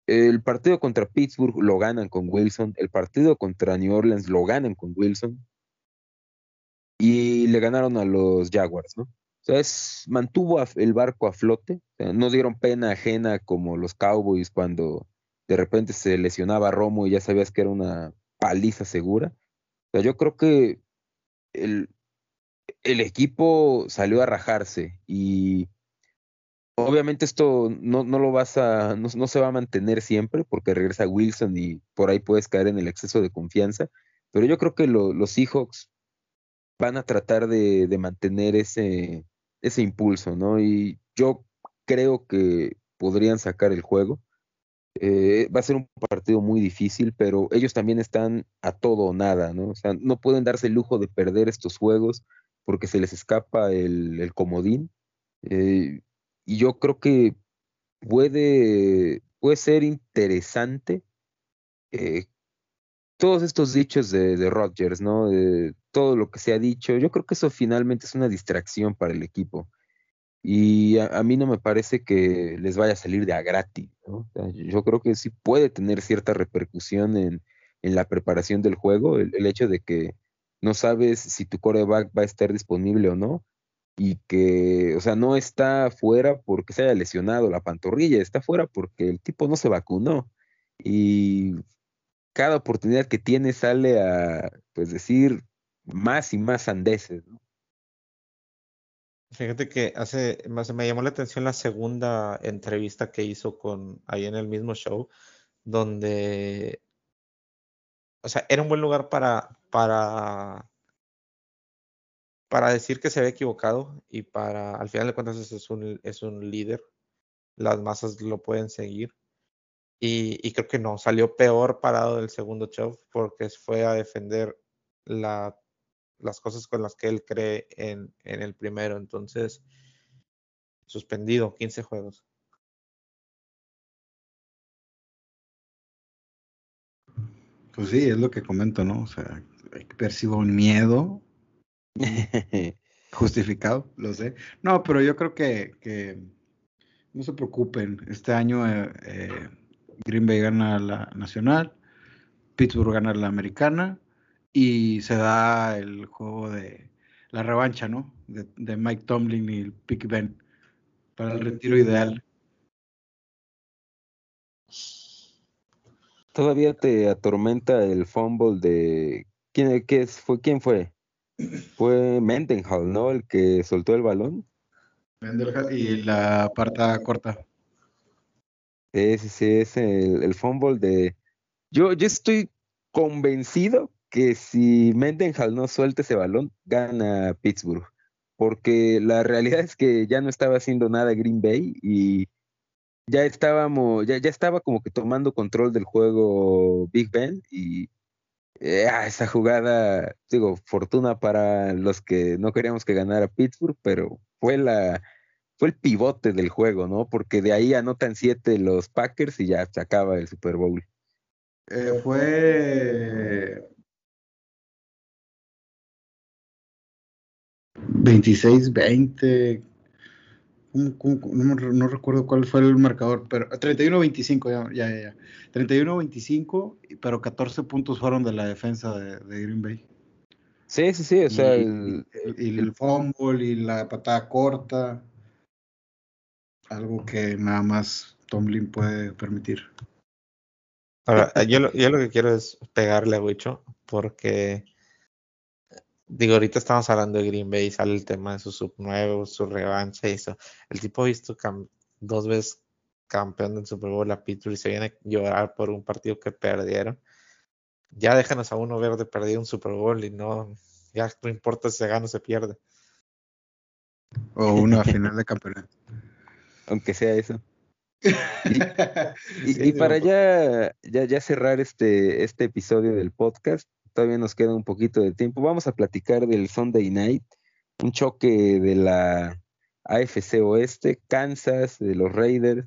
Speaker 1: el partido contra Pittsburgh lo ganan con Wilson, el partido contra New Orleans lo ganan con Wilson y le ganaron a los Jaguars, ¿no? O sea, mantuvo el barco a flote, no dieron pena ajena como los Cowboys cuando de repente se lesionaba Romo y ya sabías que era una paliza segura. O sea, yo creo que el, el equipo salió a rajarse y Obviamente esto no, no lo vas a, no, se va a mantener siempre porque regresa Wilson y por ahí puedes caer en el exceso de confianza, pero yo creo que los Seahawks van a tratar de, mantener ese, ese impulso, ¿no? Y yo creo que podrían sacar el juego. Eh, va a ser un partido muy difícil, pero ellos también están a todo o nada, ¿no? O sea, no pueden darse el lujo de perder estos juegos porque se les escapa el, comodín. Eh, y yo creo que puede, puede ser interesante eh, todos estos dichos de, de Rodgers, ¿no? De todo lo que se ha dicho. Yo creo que eso finalmente es una distracción para el equipo. Y a, mí no me parece que les vaya a salir de a gratis. yo creo que sí puede tener cierta repercusión en, en la preparación del juego, el, hecho de que no sabes si tu coreback va a estar disponible o no, y que, o sea, no está fuera porque se haya lesionado la pantorrilla, está fuera porque el tipo no se vacunó. Y cada oportunidad que tiene sale a, pues, decir más y más sandeces, ¿no?
Speaker 2: Fíjate que hace, más me llamó la atención la segunda entrevista que hizo con ahí en el mismo show, donde, o sea, era un buen lugar para, para para decir que se había equivocado y para, al final de cuentas, es un, es un líder. Las masas lo pueden seguir. Y, creo que no, salió peor parado del segundo show porque fue a defender la, las cosas con las que él cree en, en el primero. Entonces, suspendido, 15 juegos.
Speaker 3: Pues sí, es lo que comento, ¿no? O sea, percibo un miedo (laughs) Justificado, lo sé. No, pero yo creo que, no se preocupen. Este año eh, eh, Green Bay gana la nacional, Pittsburgh gana la americana y se da el juego de la revancha, ¿no? De, Mike Tomlin y el Pick Ben para el retiro ideal.
Speaker 1: Todavía te atormenta el fumble de quién, qué fue, quién fue fue Mendenhall, ¿no? El que soltó el balón.
Speaker 3: Mendenhall y la parta corta.
Speaker 1: Sí, sí, sí, es el, el fumble de... Yo, yo estoy convencido que si Mendenhall no suelta ese balón, gana Pittsburgh. Porque la realidad es que ya no estaba haciendo nada Green Bay y ya estábamos, ya, ya estaba como que tomando control del juego Big Ben y eh, ah, esa jugada, digo, fortuna para los que no queríamos que ganara Pittsburgh, pero fue la fue el pivote del juego, ¿no? Porque de ahí anotan siete los Packers y ya se acaba el Super Bowl.
Speaker 3: Eh, fue 26-20, no, recuerdo cuál fue el marcador, pero 31-25, ya, ya, ya. 31-25, pero 14 puntos fueron de la defensa de, Green Bay.
Speaker 1: Sí, sí, sí, o sea,
Speaker 3: y, el, el, fumble y la patada corta, algo que nada más Tomlin puede permitir.
Speaker 2: Ahora, yo, yo lo que quiero es pegarle a Wicho, porque Digo, ahorita estamos hablando de Green Bay, sale el tema de su sub nuevo, su revancha y eso. El tipo ha visto dos veces campeón del Super Bowl a Pittsburgh y se viene a llorar por un partido que perdieron. Ya déjanos a uno ver de perder un Super Bowl y no, ya no importa si se gana o se pierde.
Speaker 3: O una final de campeonato. (laughs)
Speaker 1: Aunque sea eso. (laughs) Y, para ya, ya, ya cerrar este, este episodio del podcast, todavía nos queda un poquito de tiempo. Vamos a platicar del Sunday Night, un choque de la AFC Oeste, Kansas, de los Raiders.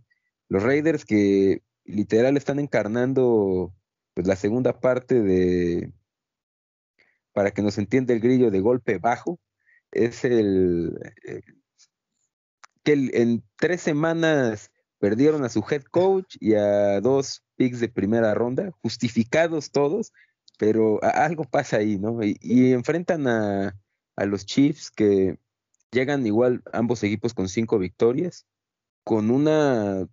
Speaker 1: Los Raiders que literal están encarnando pues, la segunda parte de, para que nos entienda el grillo de golpe bajo, es el, que en tres semanas perdieron a su head coach y a dos picks de primera ronda, justificados todos, pero algo pasa ahí, ¿no? Y, enfrentan a, a, los Chiefs que llegan igual ambos equipos con cinco victorias, con una,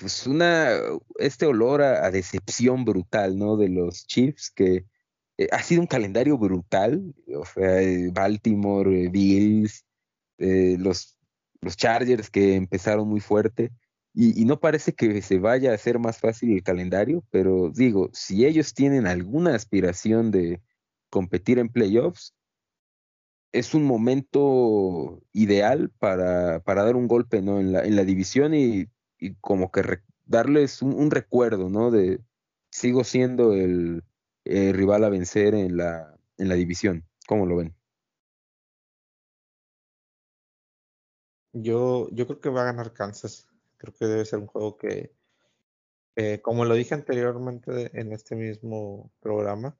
Speaker 1: pues una, este olor a, decepción brutal, ¿no? De los Chiefs que eh, ha sido un calendario brutal, o sea, eh, Baltimore, eh, Bills, los los Chargers que empezaron muy fuerte. Y, no parece que se vaya a hacer más fácil el calendario, pero digo, si ellos tienen alguna aspiración de competir en playoffs, es un momento ideal para, para dar un golpe ¿no? en, la, en la división y, como que darles un, recuerdo, ¿no? De sigo siendo el, el rival a vencer en la, en la división. ¿Cómo lo ven?
Speaker 2: Yo, yo creo que va a ganar Kansas. Creo que debe ser un juego que, eh, como lo dije anteriormente en este mismo programa,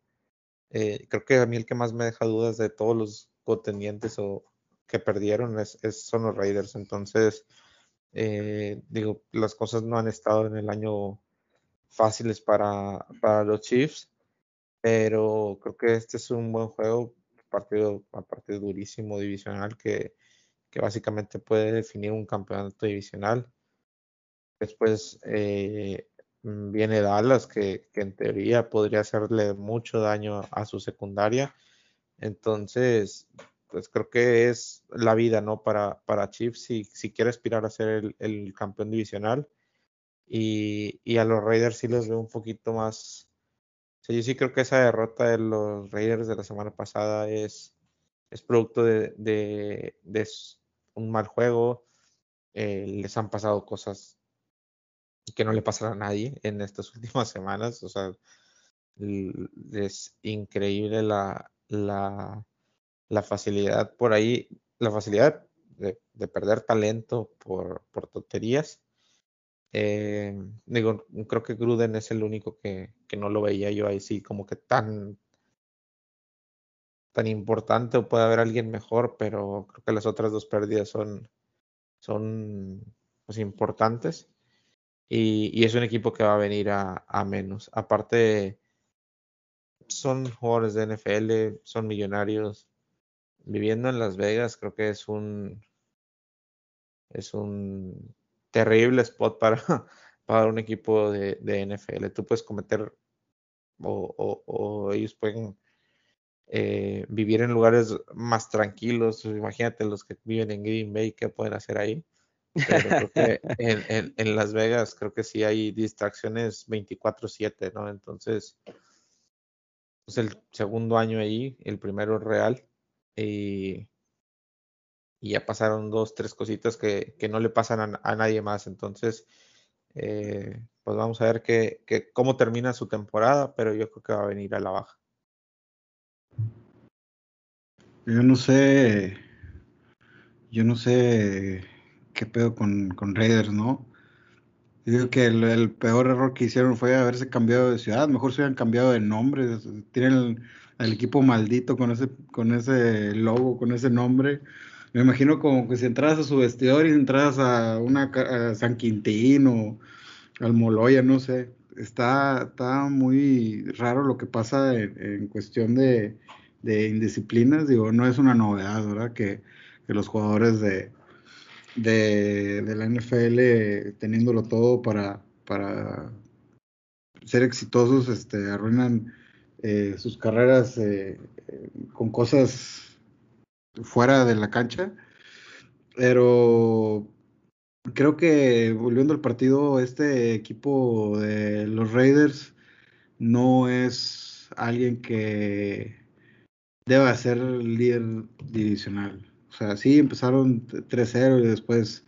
Speaker 2: eh, creo que a mí el que más me deja dudas de todos los contendientes o que perdieron es, son los Raiders. Entonces, eh, digo, las cosas no han estado en el año fáciles para, para los Chiefs, pero creo que este es un buen juego, partido, partido durísimo, divisional, que que básicamente puede definir un campeonato divisional. Después eh, mm, viene Dallas, que, en teoría podría hacerle mucho daño a su secundaria. Entonces, pues creo que es la vida, ¿no? Para, para Chiefs si, si quiere aspirar a ser el, campeón divisional. Y, a los Raiders sí les veo un poquito más. yo sí creo que esa derrota de los Raiders de la semana pasada es, es producto de, de, un mal juego, eh, les han pasado cosas que no le pasará a nadie en estas (laughs) últimas semanas, o sea, es increíble la, la, la facilidad por ahí, la facilidad de, perder talento por, por tonterías. Eh, digo, creo que Gruden es el único que, que, no lo veía yo ahí sí como que tan tan importante o puede haber alguien mejor, pero creo que las otras dos pérdidas son, son pues, importantes. Y, es un equipo que va a venir a, menos. Aparte, son jugadores de NFL, son millonarios. Viviendo en Las Vegas, creo que es un es un terrible spot para, (laughs) para un equipo de, NFL. Tú puedes cometer o, o ellos pueden eh, vivir en lugares más tranquilos. Imagínate los que viven en Green Bay, ¿qué pueden hacer ahí? Pero creo que (laughs) en, Las Vegas creo que sí hay distracciones 24/7, ¿no? Entonces, es el segundo año ahí, el primero real, y, ya pasaron dos, tres cositas que, no le pasan a, nadie más. Entonces, eh, pues vamos a ver que, cómo termina su temporada, pero yo creo que va a venir a la baja.
Speaker 3: Yo no sé, yo no sé qué pedo con, con Raiders, ¿no? Digo que el, peor error que hicieron fue haberse cambiado de ciudad, mejor se hubieran cambiado de nombre, tienen el, equipo maldito con ese, con ese logo, con ese nombre. Me imagino como que si entras a su vestidor y entras a una San Quintín o al Moloya, no sé. Está, está muy raro lo que pasa en cuestión de, de indisciplinas, digo, no es una novedad, ¿verdad? Que, los jugadores de, de, la NFL, teniéndolo todo para, para ser exitosos, este, arruinan eh, sus carreras eh, con cosas fuera de la cancha. Pero creo que volviendo al partido, este equipo de los Raiders no es alguien que deba ser líder divisional. O sea, sí empezaron 3-0 y después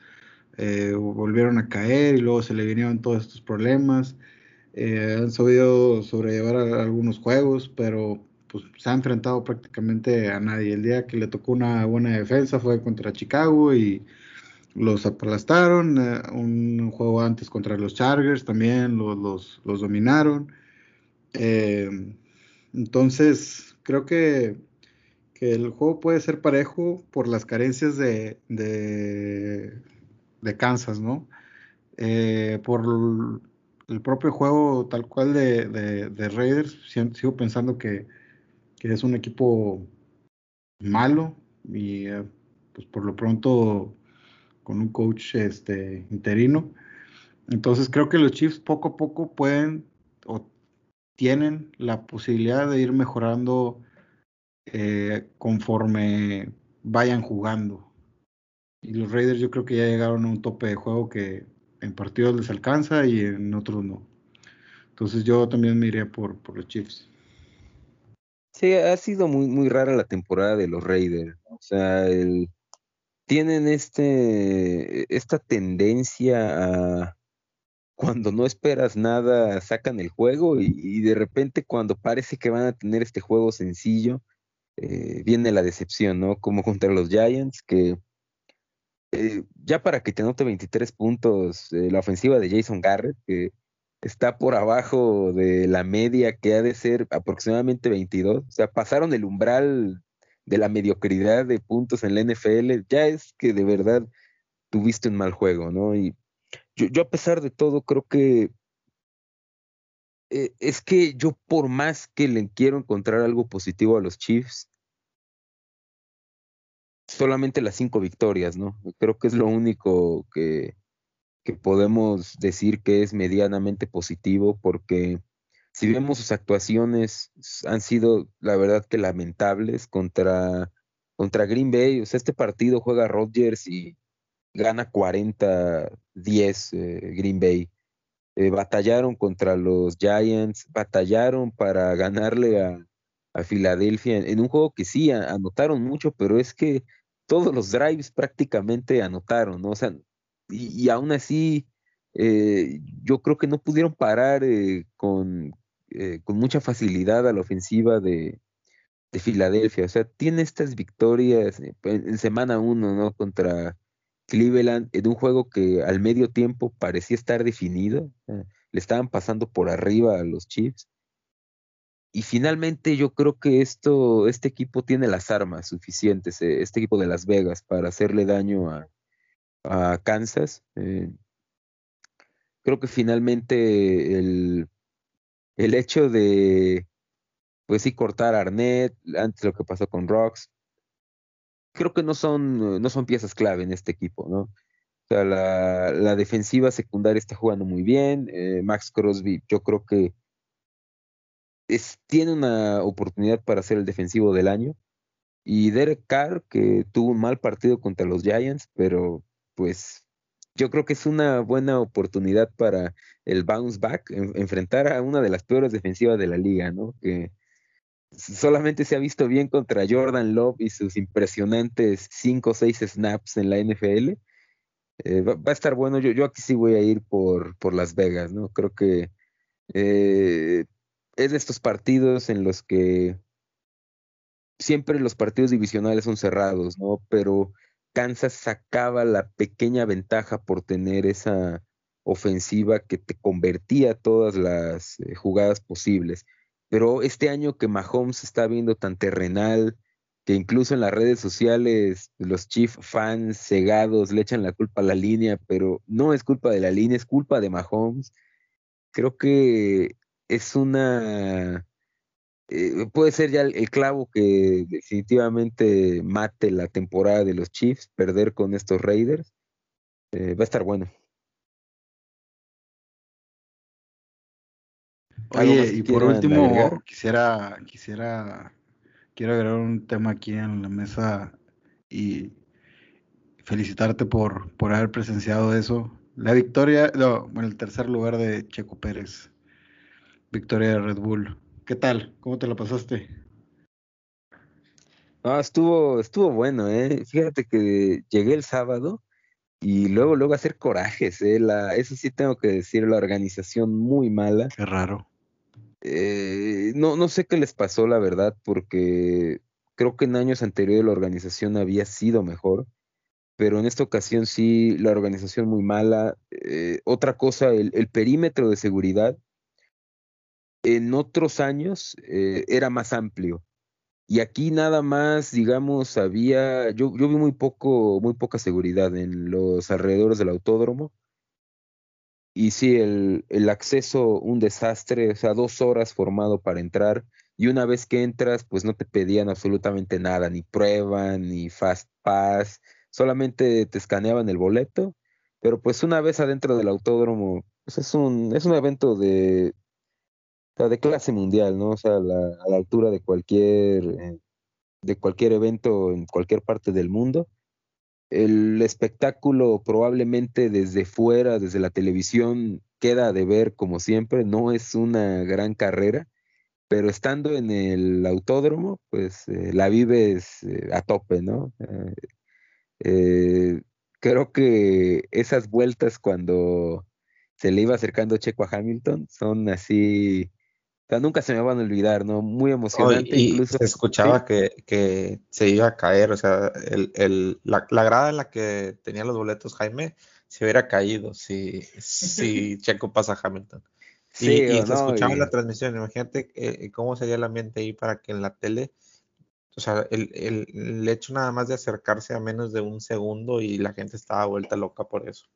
Speaker 3: eh, volvieron a caer y luego se le vinieron todos estos problemas. Eh, han sabido sobrellevar algunos juegos, pero pues se ha enfrentado prácticamente a nadie. El día que le tocó una buena defensa fue contra Chicago y los aplastaron. Eh, un juego antes contra los Chargers también los, los, los dominaron. entonces, creo que que el juego puede ser parejo por las carencias de, de, Kansas, ¿no? eh, por el propio juego tal cual de, de, Raiders, sigo pensando que, es un equipo malo y eh, pues por lo pronto con un coach este, interino. Entonces creo que los Chiefs poco a poco pueden o tienen la posibilidad de ir mejorando eh, conforme vayan jugando. Y los Raiders yo creo que ya llegaron a un tope de juego que en partidos les alcanza y en otros no. Entonces yo también me iría por, por los Chiefs.
Speaker 1: Sí, ha sido muy, muy rara la temporada de los Raiders. O sea, el, tienen este, esta tendencia a cuando no esperas nada, sacan el juego y, de repente cuando parece que van a tener este juego sencillo, eh, viene la decepción, ¿no? Como contra los Giants, que eh, ya para que te anote 23 puntos, eh, la ofensiva de Jason Garrett, que está por abajo de la media, que ha de ser aproximadamente 22, o sea, pasaron el umbral de la mediocridad de puntos en la NFL, ya es que de verdad tuviste un mal juego, ¿no? Y yo, a pesar de todo creo que eh, es que yo por más que le quiero encontrar algo positivo a los Chiefs, solamente las cinco victorias, ¿no? Creo que es lo único que, que podemos decir que es medianamente positivo porque si vemos sus actuaciones han sido la verdad que lamentables contra contra Green Bay, o sea, este partido juega Rodgers y gana 40-10 eh, Green Bay. Eh, batallaron contra los Giants, batallaron para ganarle a, a Filadelfia en, un juego que sí anotaron mucho, pero es que todos los drives prácticamente anotaron, ¿no? O sea, y, aún así eh, yo creo que no pudieron parar con, con mucha facilidad a la ofensiva de, de Filadelfia. O sea, tiene estas victorias en, en semana uno, ¿no? Contra Cleveland en un juego que al medio tiempo parecía estar definido, le estaban pasando por arriba a los Chiefs. Y finalmente yo creo que esto, este equipo tiene las armas suficientes, eh, este equipo de Las Vegas, para hacerle daño a, a Kansas. Eh, creo que finalmente el, el hecho de, pues sí, cortar a Arnett, antes lo que pasó con Rocks, creo que no son, no son piezas clave en este equipo, ¿no? O sea, la, la defensiva secundaria está jugando muy bien. Eh, Max Crosby, yo creo que es, tiene una oportunidad para ser el defensivo del año. Y Derek Carr, que tuvo un mal partido contra los Giants, pero pues yo creo que es una buena oportunidad para el bounce back, enfrentar a una de las peores defensivas de la liga, ¿no? Que solamente se ha visto bien contra Jordan Love y sus impresionantes 5 o 6 snaps en la NFL. Eh, va, a estar bueno. Yo, aquí sí voy a ir por, por Las Vegas, ¿no? Creo que eh, es de estos partidos en los que siempre los partidos divisionales son cerrados, ¿no? Pero Kansas sacaba la pequeña ventaja por tener esa ofensiva que te convertía todas las eh, jugadas posibles. Pero este año que Mahomes está viendo tan terrenal, que incluso en las redes sociales los Chief fans cegados le echan la culpa a la línea, pero no es culpa de la línea, es culpa de Mahomes. Creo que es una... Eh, puede ser ya el, clavo que definitivamente mate la temporada de los Chiefs, perder con estos Raiders. Eh, va a estar bueno.
Speaker 3: Oye, y por último, quisiera, quisiera, quiero agregar un tema aquí en la mesa y felicitarte por, por haber presenciado eso. La victoria, no, bueno, el tercer lugar de Checo Pérez. Victoria de Red Bull. ¿Qué tal? ¿Cómo te la pasaste?
Speaker 1: No, estuvo, estuvo bueno, eh. Fíjate que llegué el sábado y luego, luego hacer corajes, eh. La, eso sí tengo que decir, la organización muy mala.
Speaker 3: Qué raro.
Speaker 1: Eh, no, no sé qué les pasó, la verdad, porque creo que en años anteriores la organización había sido mejor, pero en esta ocasión sí, la organización muy mala. Eh, otra cosa, el, perímetro de seguridad en otros años eh, era más amplio. Y aquí nada más, digamos, había, yo, yo vi muy poco, muy poca seguridad en los alrededores del autódromo y sí, el, el, acceso, un desastre, o sea, dos horas formado para entrar. Y una vez que entras, pues no te pedían absolutamente nada, ni prueba, ni fast pass, solamente te escaneaban el boleto. Pero pues una vez adentro del autódromo, pues es un, es un evento de, de clase mundial, ¿no? O sea, a la altura de cualquier, eh, de cualquier evento en cualquier parte del mundo el espectáculo probablemente desde fuera, desde la televisión, queda de ver como siempre, no es una gran carrera, pero estando en el autódromo, pues eh, la vives eh, a tope, ¿no? Eh, creo que esas vueltas cuando se le iba acercando Checo a Hamilton son así nunca se me van a olvidar, ¿no? Muy emocionante.
Speaker 2: incluso. Se escuchaba que, se iba a caer, o sea, el, la, grada en la que tenía los boletos Jaime se hubiera caído si, si (laughs) Checo pasa a Hamilton. Sí, y, se escuchaba la transmisión, imagínate eh, cómo sería el ambiente ahí para que en la tele, o sea, el, el, hecho nada más de acercarse a menos de un segundo y la gente estaba vuelta loca por eso.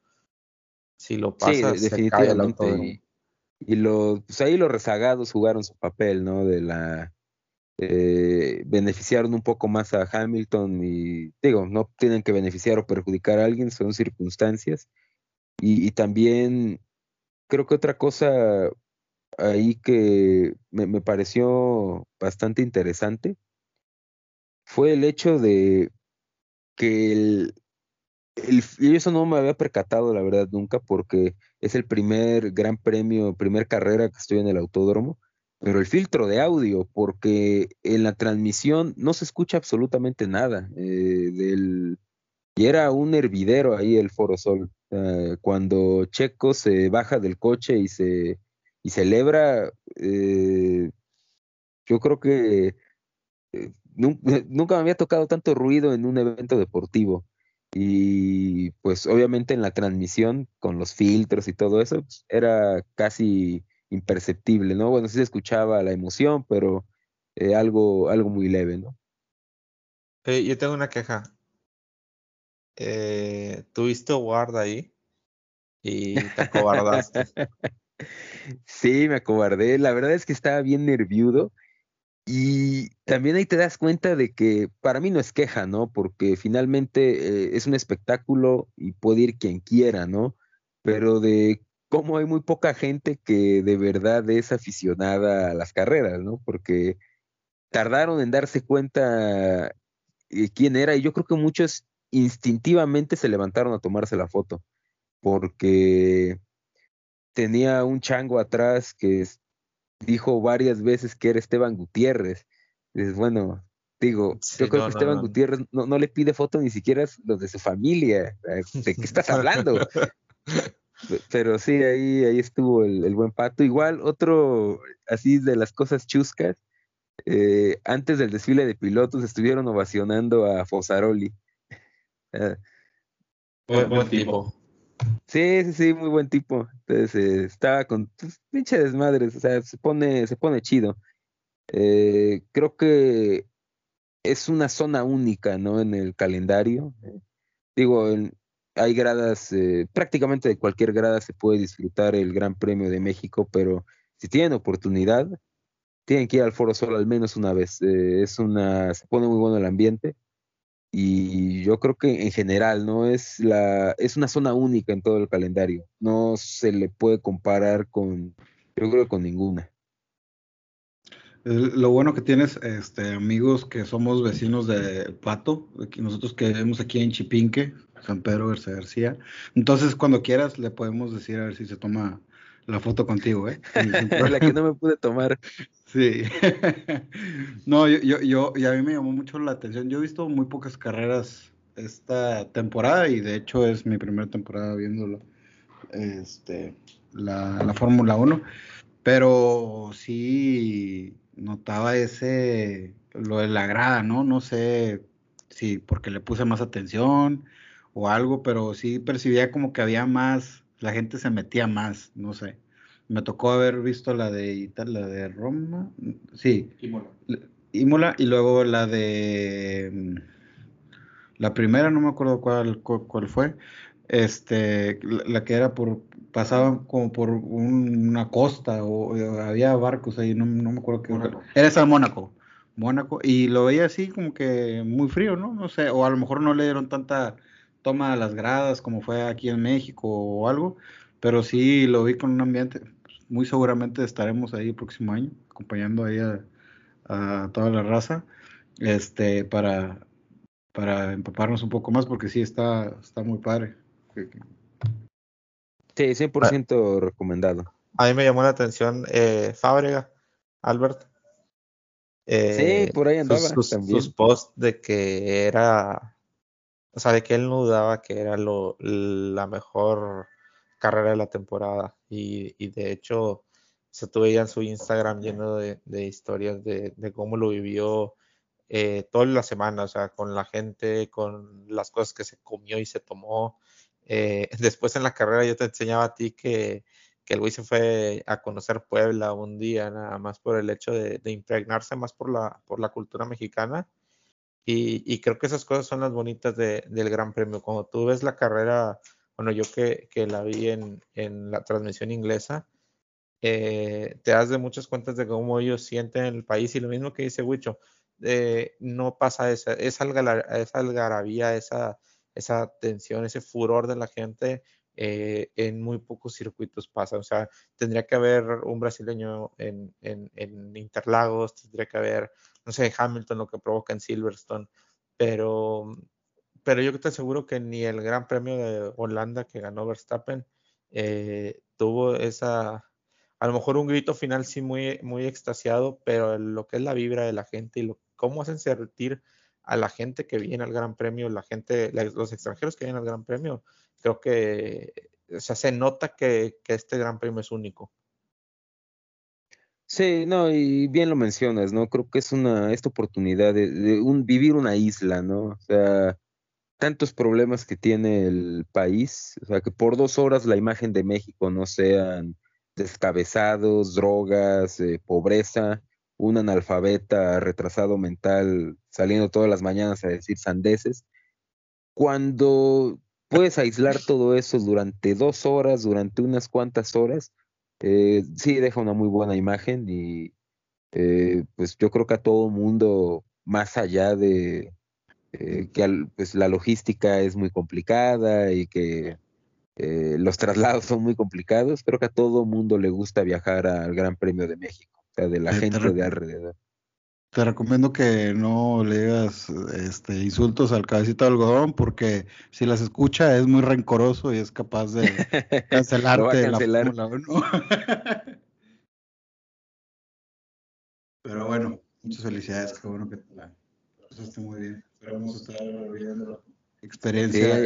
Speaker 2: Si lo pasa, se cae el
Speaker 1: y los, pues ahí los rezagados jugaron su papel, ¿no? De la eh, beneficiaron un poco más a Hamilton y digo, no tienen que beneficiar o perjudicar a alguien, son circunstancias. Y, también creo que otra cosa ahí que me, me pareció bastante interesante fue el hecho de que el, y eso no me había percatado, la verdad, nunca, porque es el primer gran premio, primer carrera que estoy en el autódromo, pero el filtro de audio, porque en la transmisión no se escucha absolutamente nada. Eh, y era un hervidero ahí el Foro Sol. cuando Checo se baja del coche y se y celebra, eh, yo creo que eh, (laughs) nunca me había tocado tanto ruido en un evento deportivo. Y pues obviamente en la transmisión, con los filtros y todo eso, pues, era casi imperceptible, ¿no? Bueno, sí se escuchaba la emoción, pero eh, algo, algo muy leve, ¿no?
Speaker 2: Eh, yo tengo una queja. Eh, ¿Tuviste guarda ahí? Y te acobardaste. (laughs)
Speaker 1: sí, me acobardé. La verdad es que estaba bien nerviudo y también ahí te das cuenta de que para mí no es queja, ¿no? Porque finalmente eh, es un espectáculo y puede ir quien quiera, ¿no? Pero de cómo hay muy poca gente que de verdad es aficionada a las carreras, ¿no? Porque tardaron en darse cuenta eh, quién era y yo creo que muchos instintivamente se levantaron a tomarse la foto porque tenía un chango atrás que dijo varias veces que era Esteban Gutiérrez. Es bueno, digo, yo creo que Esteban Gutiérrez no, no, le pide foto ni siquiera los de su familia. ¿De qué estás hablando? (laughs) Pero sí, ahí, ahí estuvo el, buen pato. Igual, otro así de las cosas chuscas, eh, antes del desfile de pilotos estuvieron ovacionando a Fosaroli. (laughs)
Speaker 2: buen tipo.
Speaker 1: Sí, sí, sí, muy buen tipo. Entonces eh, estaba con pues, pinche desmadres, o sea, se pone, se pone chido. Eh, creo que es una zona única, ¿no? En el calendario. Eh, digo, hay gradas, prácticamente de cualquier grada se puede disfrutar el Gran Premio de México, pero si tienen oportunidad, tienen que ir al Foro Sol al menos una vez. es una, se pone muy bueno el ambiente y yo creo que en general no es la es una zona única en todo el calendario no se le puede comparar con yo creo con ninguna
Speaker 3: lo bueno que tienes este amigos que somos vecinos de Pato nosotros que vivimos aquí en Chipinque San Pedro García García entonces cuando quieras le podemos decir a ver si se toma la foto contigo, ¿eh? (laughs)
Speaker 1: la que no me pude tomar.
Speaker 3: Sí. (laughs) no, yo, yo, yo, y a mí me llamó mucho la atención. Yo he visto muy pocas carreras esta temporada y de hecho es mi primera temporada viéndolo. Este, la, la Fórmula 1. Pero sí notaba ese, lo de la grada, ¿no? No sé si porque le puse más atención o algo, pero sí percibía como que había más la gente se metía más, no sé. Me tocó haber visto la de Italia, la de Roma, sí. Imola. y luego la de mm, la primera, no me acuerdo cuál, cuál, fue. Este, la, que era por pasaban como por una costa o, había barcos ahí, no, me acuerdo qué. Era esa Mónaco. Mónaco, y lo veía así como que muy frío, ¿no? No sé, o a lo mejor no le dieron tanta toma a las gradas como fue aquí en México o algo, pero sí lo vi con un ambiente, muy seguramente estaremos ahí el próximo año, acompañando ahí a, toda la raza, este, para, para empaparnos un poco más, porque sí está, está muy padre.
Speaker 1: Sí, 100% recomendado.
Speaker 2: A mí me llamó la atención eh, Fábrega, Albert.
Speaker 1: Eh, sí, por ahí andaba
Speaker 2: sus, sus posts de que era, o sea, de que él no dudaba que era lo, la mejor carrera de la temporada. Y, y de hecho, se tuve ya en su Instagram lleno de, de historias de, de, cómo lo vivió eh, toda la semana, o sea, con la gente, con las cosas que se comió y se tomó. Eh, (laughs) después en la carrera yo te enseñaba a ti que, que el güey se fue a conocer Puebla un día, nada más por el hecho de, de impregnarse más por la, por la cultura mexicana. Y, y, creo que esas cosas son las bonitas de, del Gran Premio. Cuando tú ves la carrera bueno, yo que, que la vi en, en, la transmisión inglesa, eh, te das de muchas cuentas de cómo ellos sienten el país y lo mismo que dice Wicho, eh, no pasa esa, esa, algarabía, esa, esa tensión, ese furor de la gente, eh, en muy pocos circuitos pasa. O sea, tendría que haber un brasileño en, en, en, Interlagos, tendría que haber, no sé, Hamilton, lo que provoca en Silverstone, pero pero yo te aseguro que ni el Gran Premio de Holanda que ganó Verstappen eh, tuvo esa, a lo mejor un grito final sí muy, muy extasiado, pero lo que es la vibra de la gente y lo, cómo hacen sentir a la gente que viene al Gran Premio, la gente, los extranjeros que vienen al Gran Premio, creo que o sea, se nota que, que este Gran Premio es único.
Speaker 1: Sí, no, y bien lo mencionas, ¿no? Creo que es una, esta oportunidad de, de un, vivir una isla, ¿no? O sea, tantos problemas que tiene el país, o sea, que por dos horas la imagen de México no sean descabezados, drogas, eh, pobreza, un analfabeta retrasado mental saliendo todas las mañanas a decir sandeces, cuando puedes aislar todo eso durante dos horas, durante unas cuantas horas, eh, sí deja una muy buena imagen y eh, pues yo creo que a todo mundo, más allá de, eh, que pues, la logística es muy complicada y que eh, los traslados (laughs) son muy complicados. Creo que a todo mundo le gusta viajar al Gran Premio de México, o sea, de la gente de alrededor.
Speaker 3: Te recomiendo que no le digas este, insultos al cabecito de algodón porque si las escucha es muy rencoroso y es capaz de (laughs) cancelarte la Fórmula 1. (laughs) Pero bueno, muchas felicidades, qué bueno que te la pasaste muy bien. Esperamos estar viendo experiencia.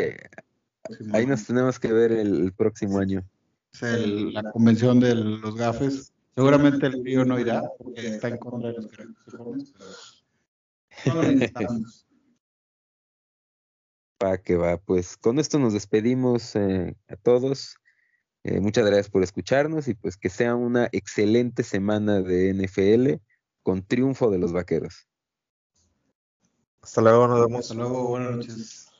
Speaker 1: ahí nos tenemos que ver el, próximo año.
Speaker 3: la convención de los gafes. Seguramente el río no irá porque está en contra de los jóvenes, (laughs)
Speaker 1: Va que va, pues con esto nos despedimos eh, a todos. Eh, muchas gracias por escucharnos y pues que sea una excelente semana de NFL con triunfo de los vaqueros.
Speaker 2: Hasta luego, nos vemos.
Speaker 3: Hasta luego, buenas noches.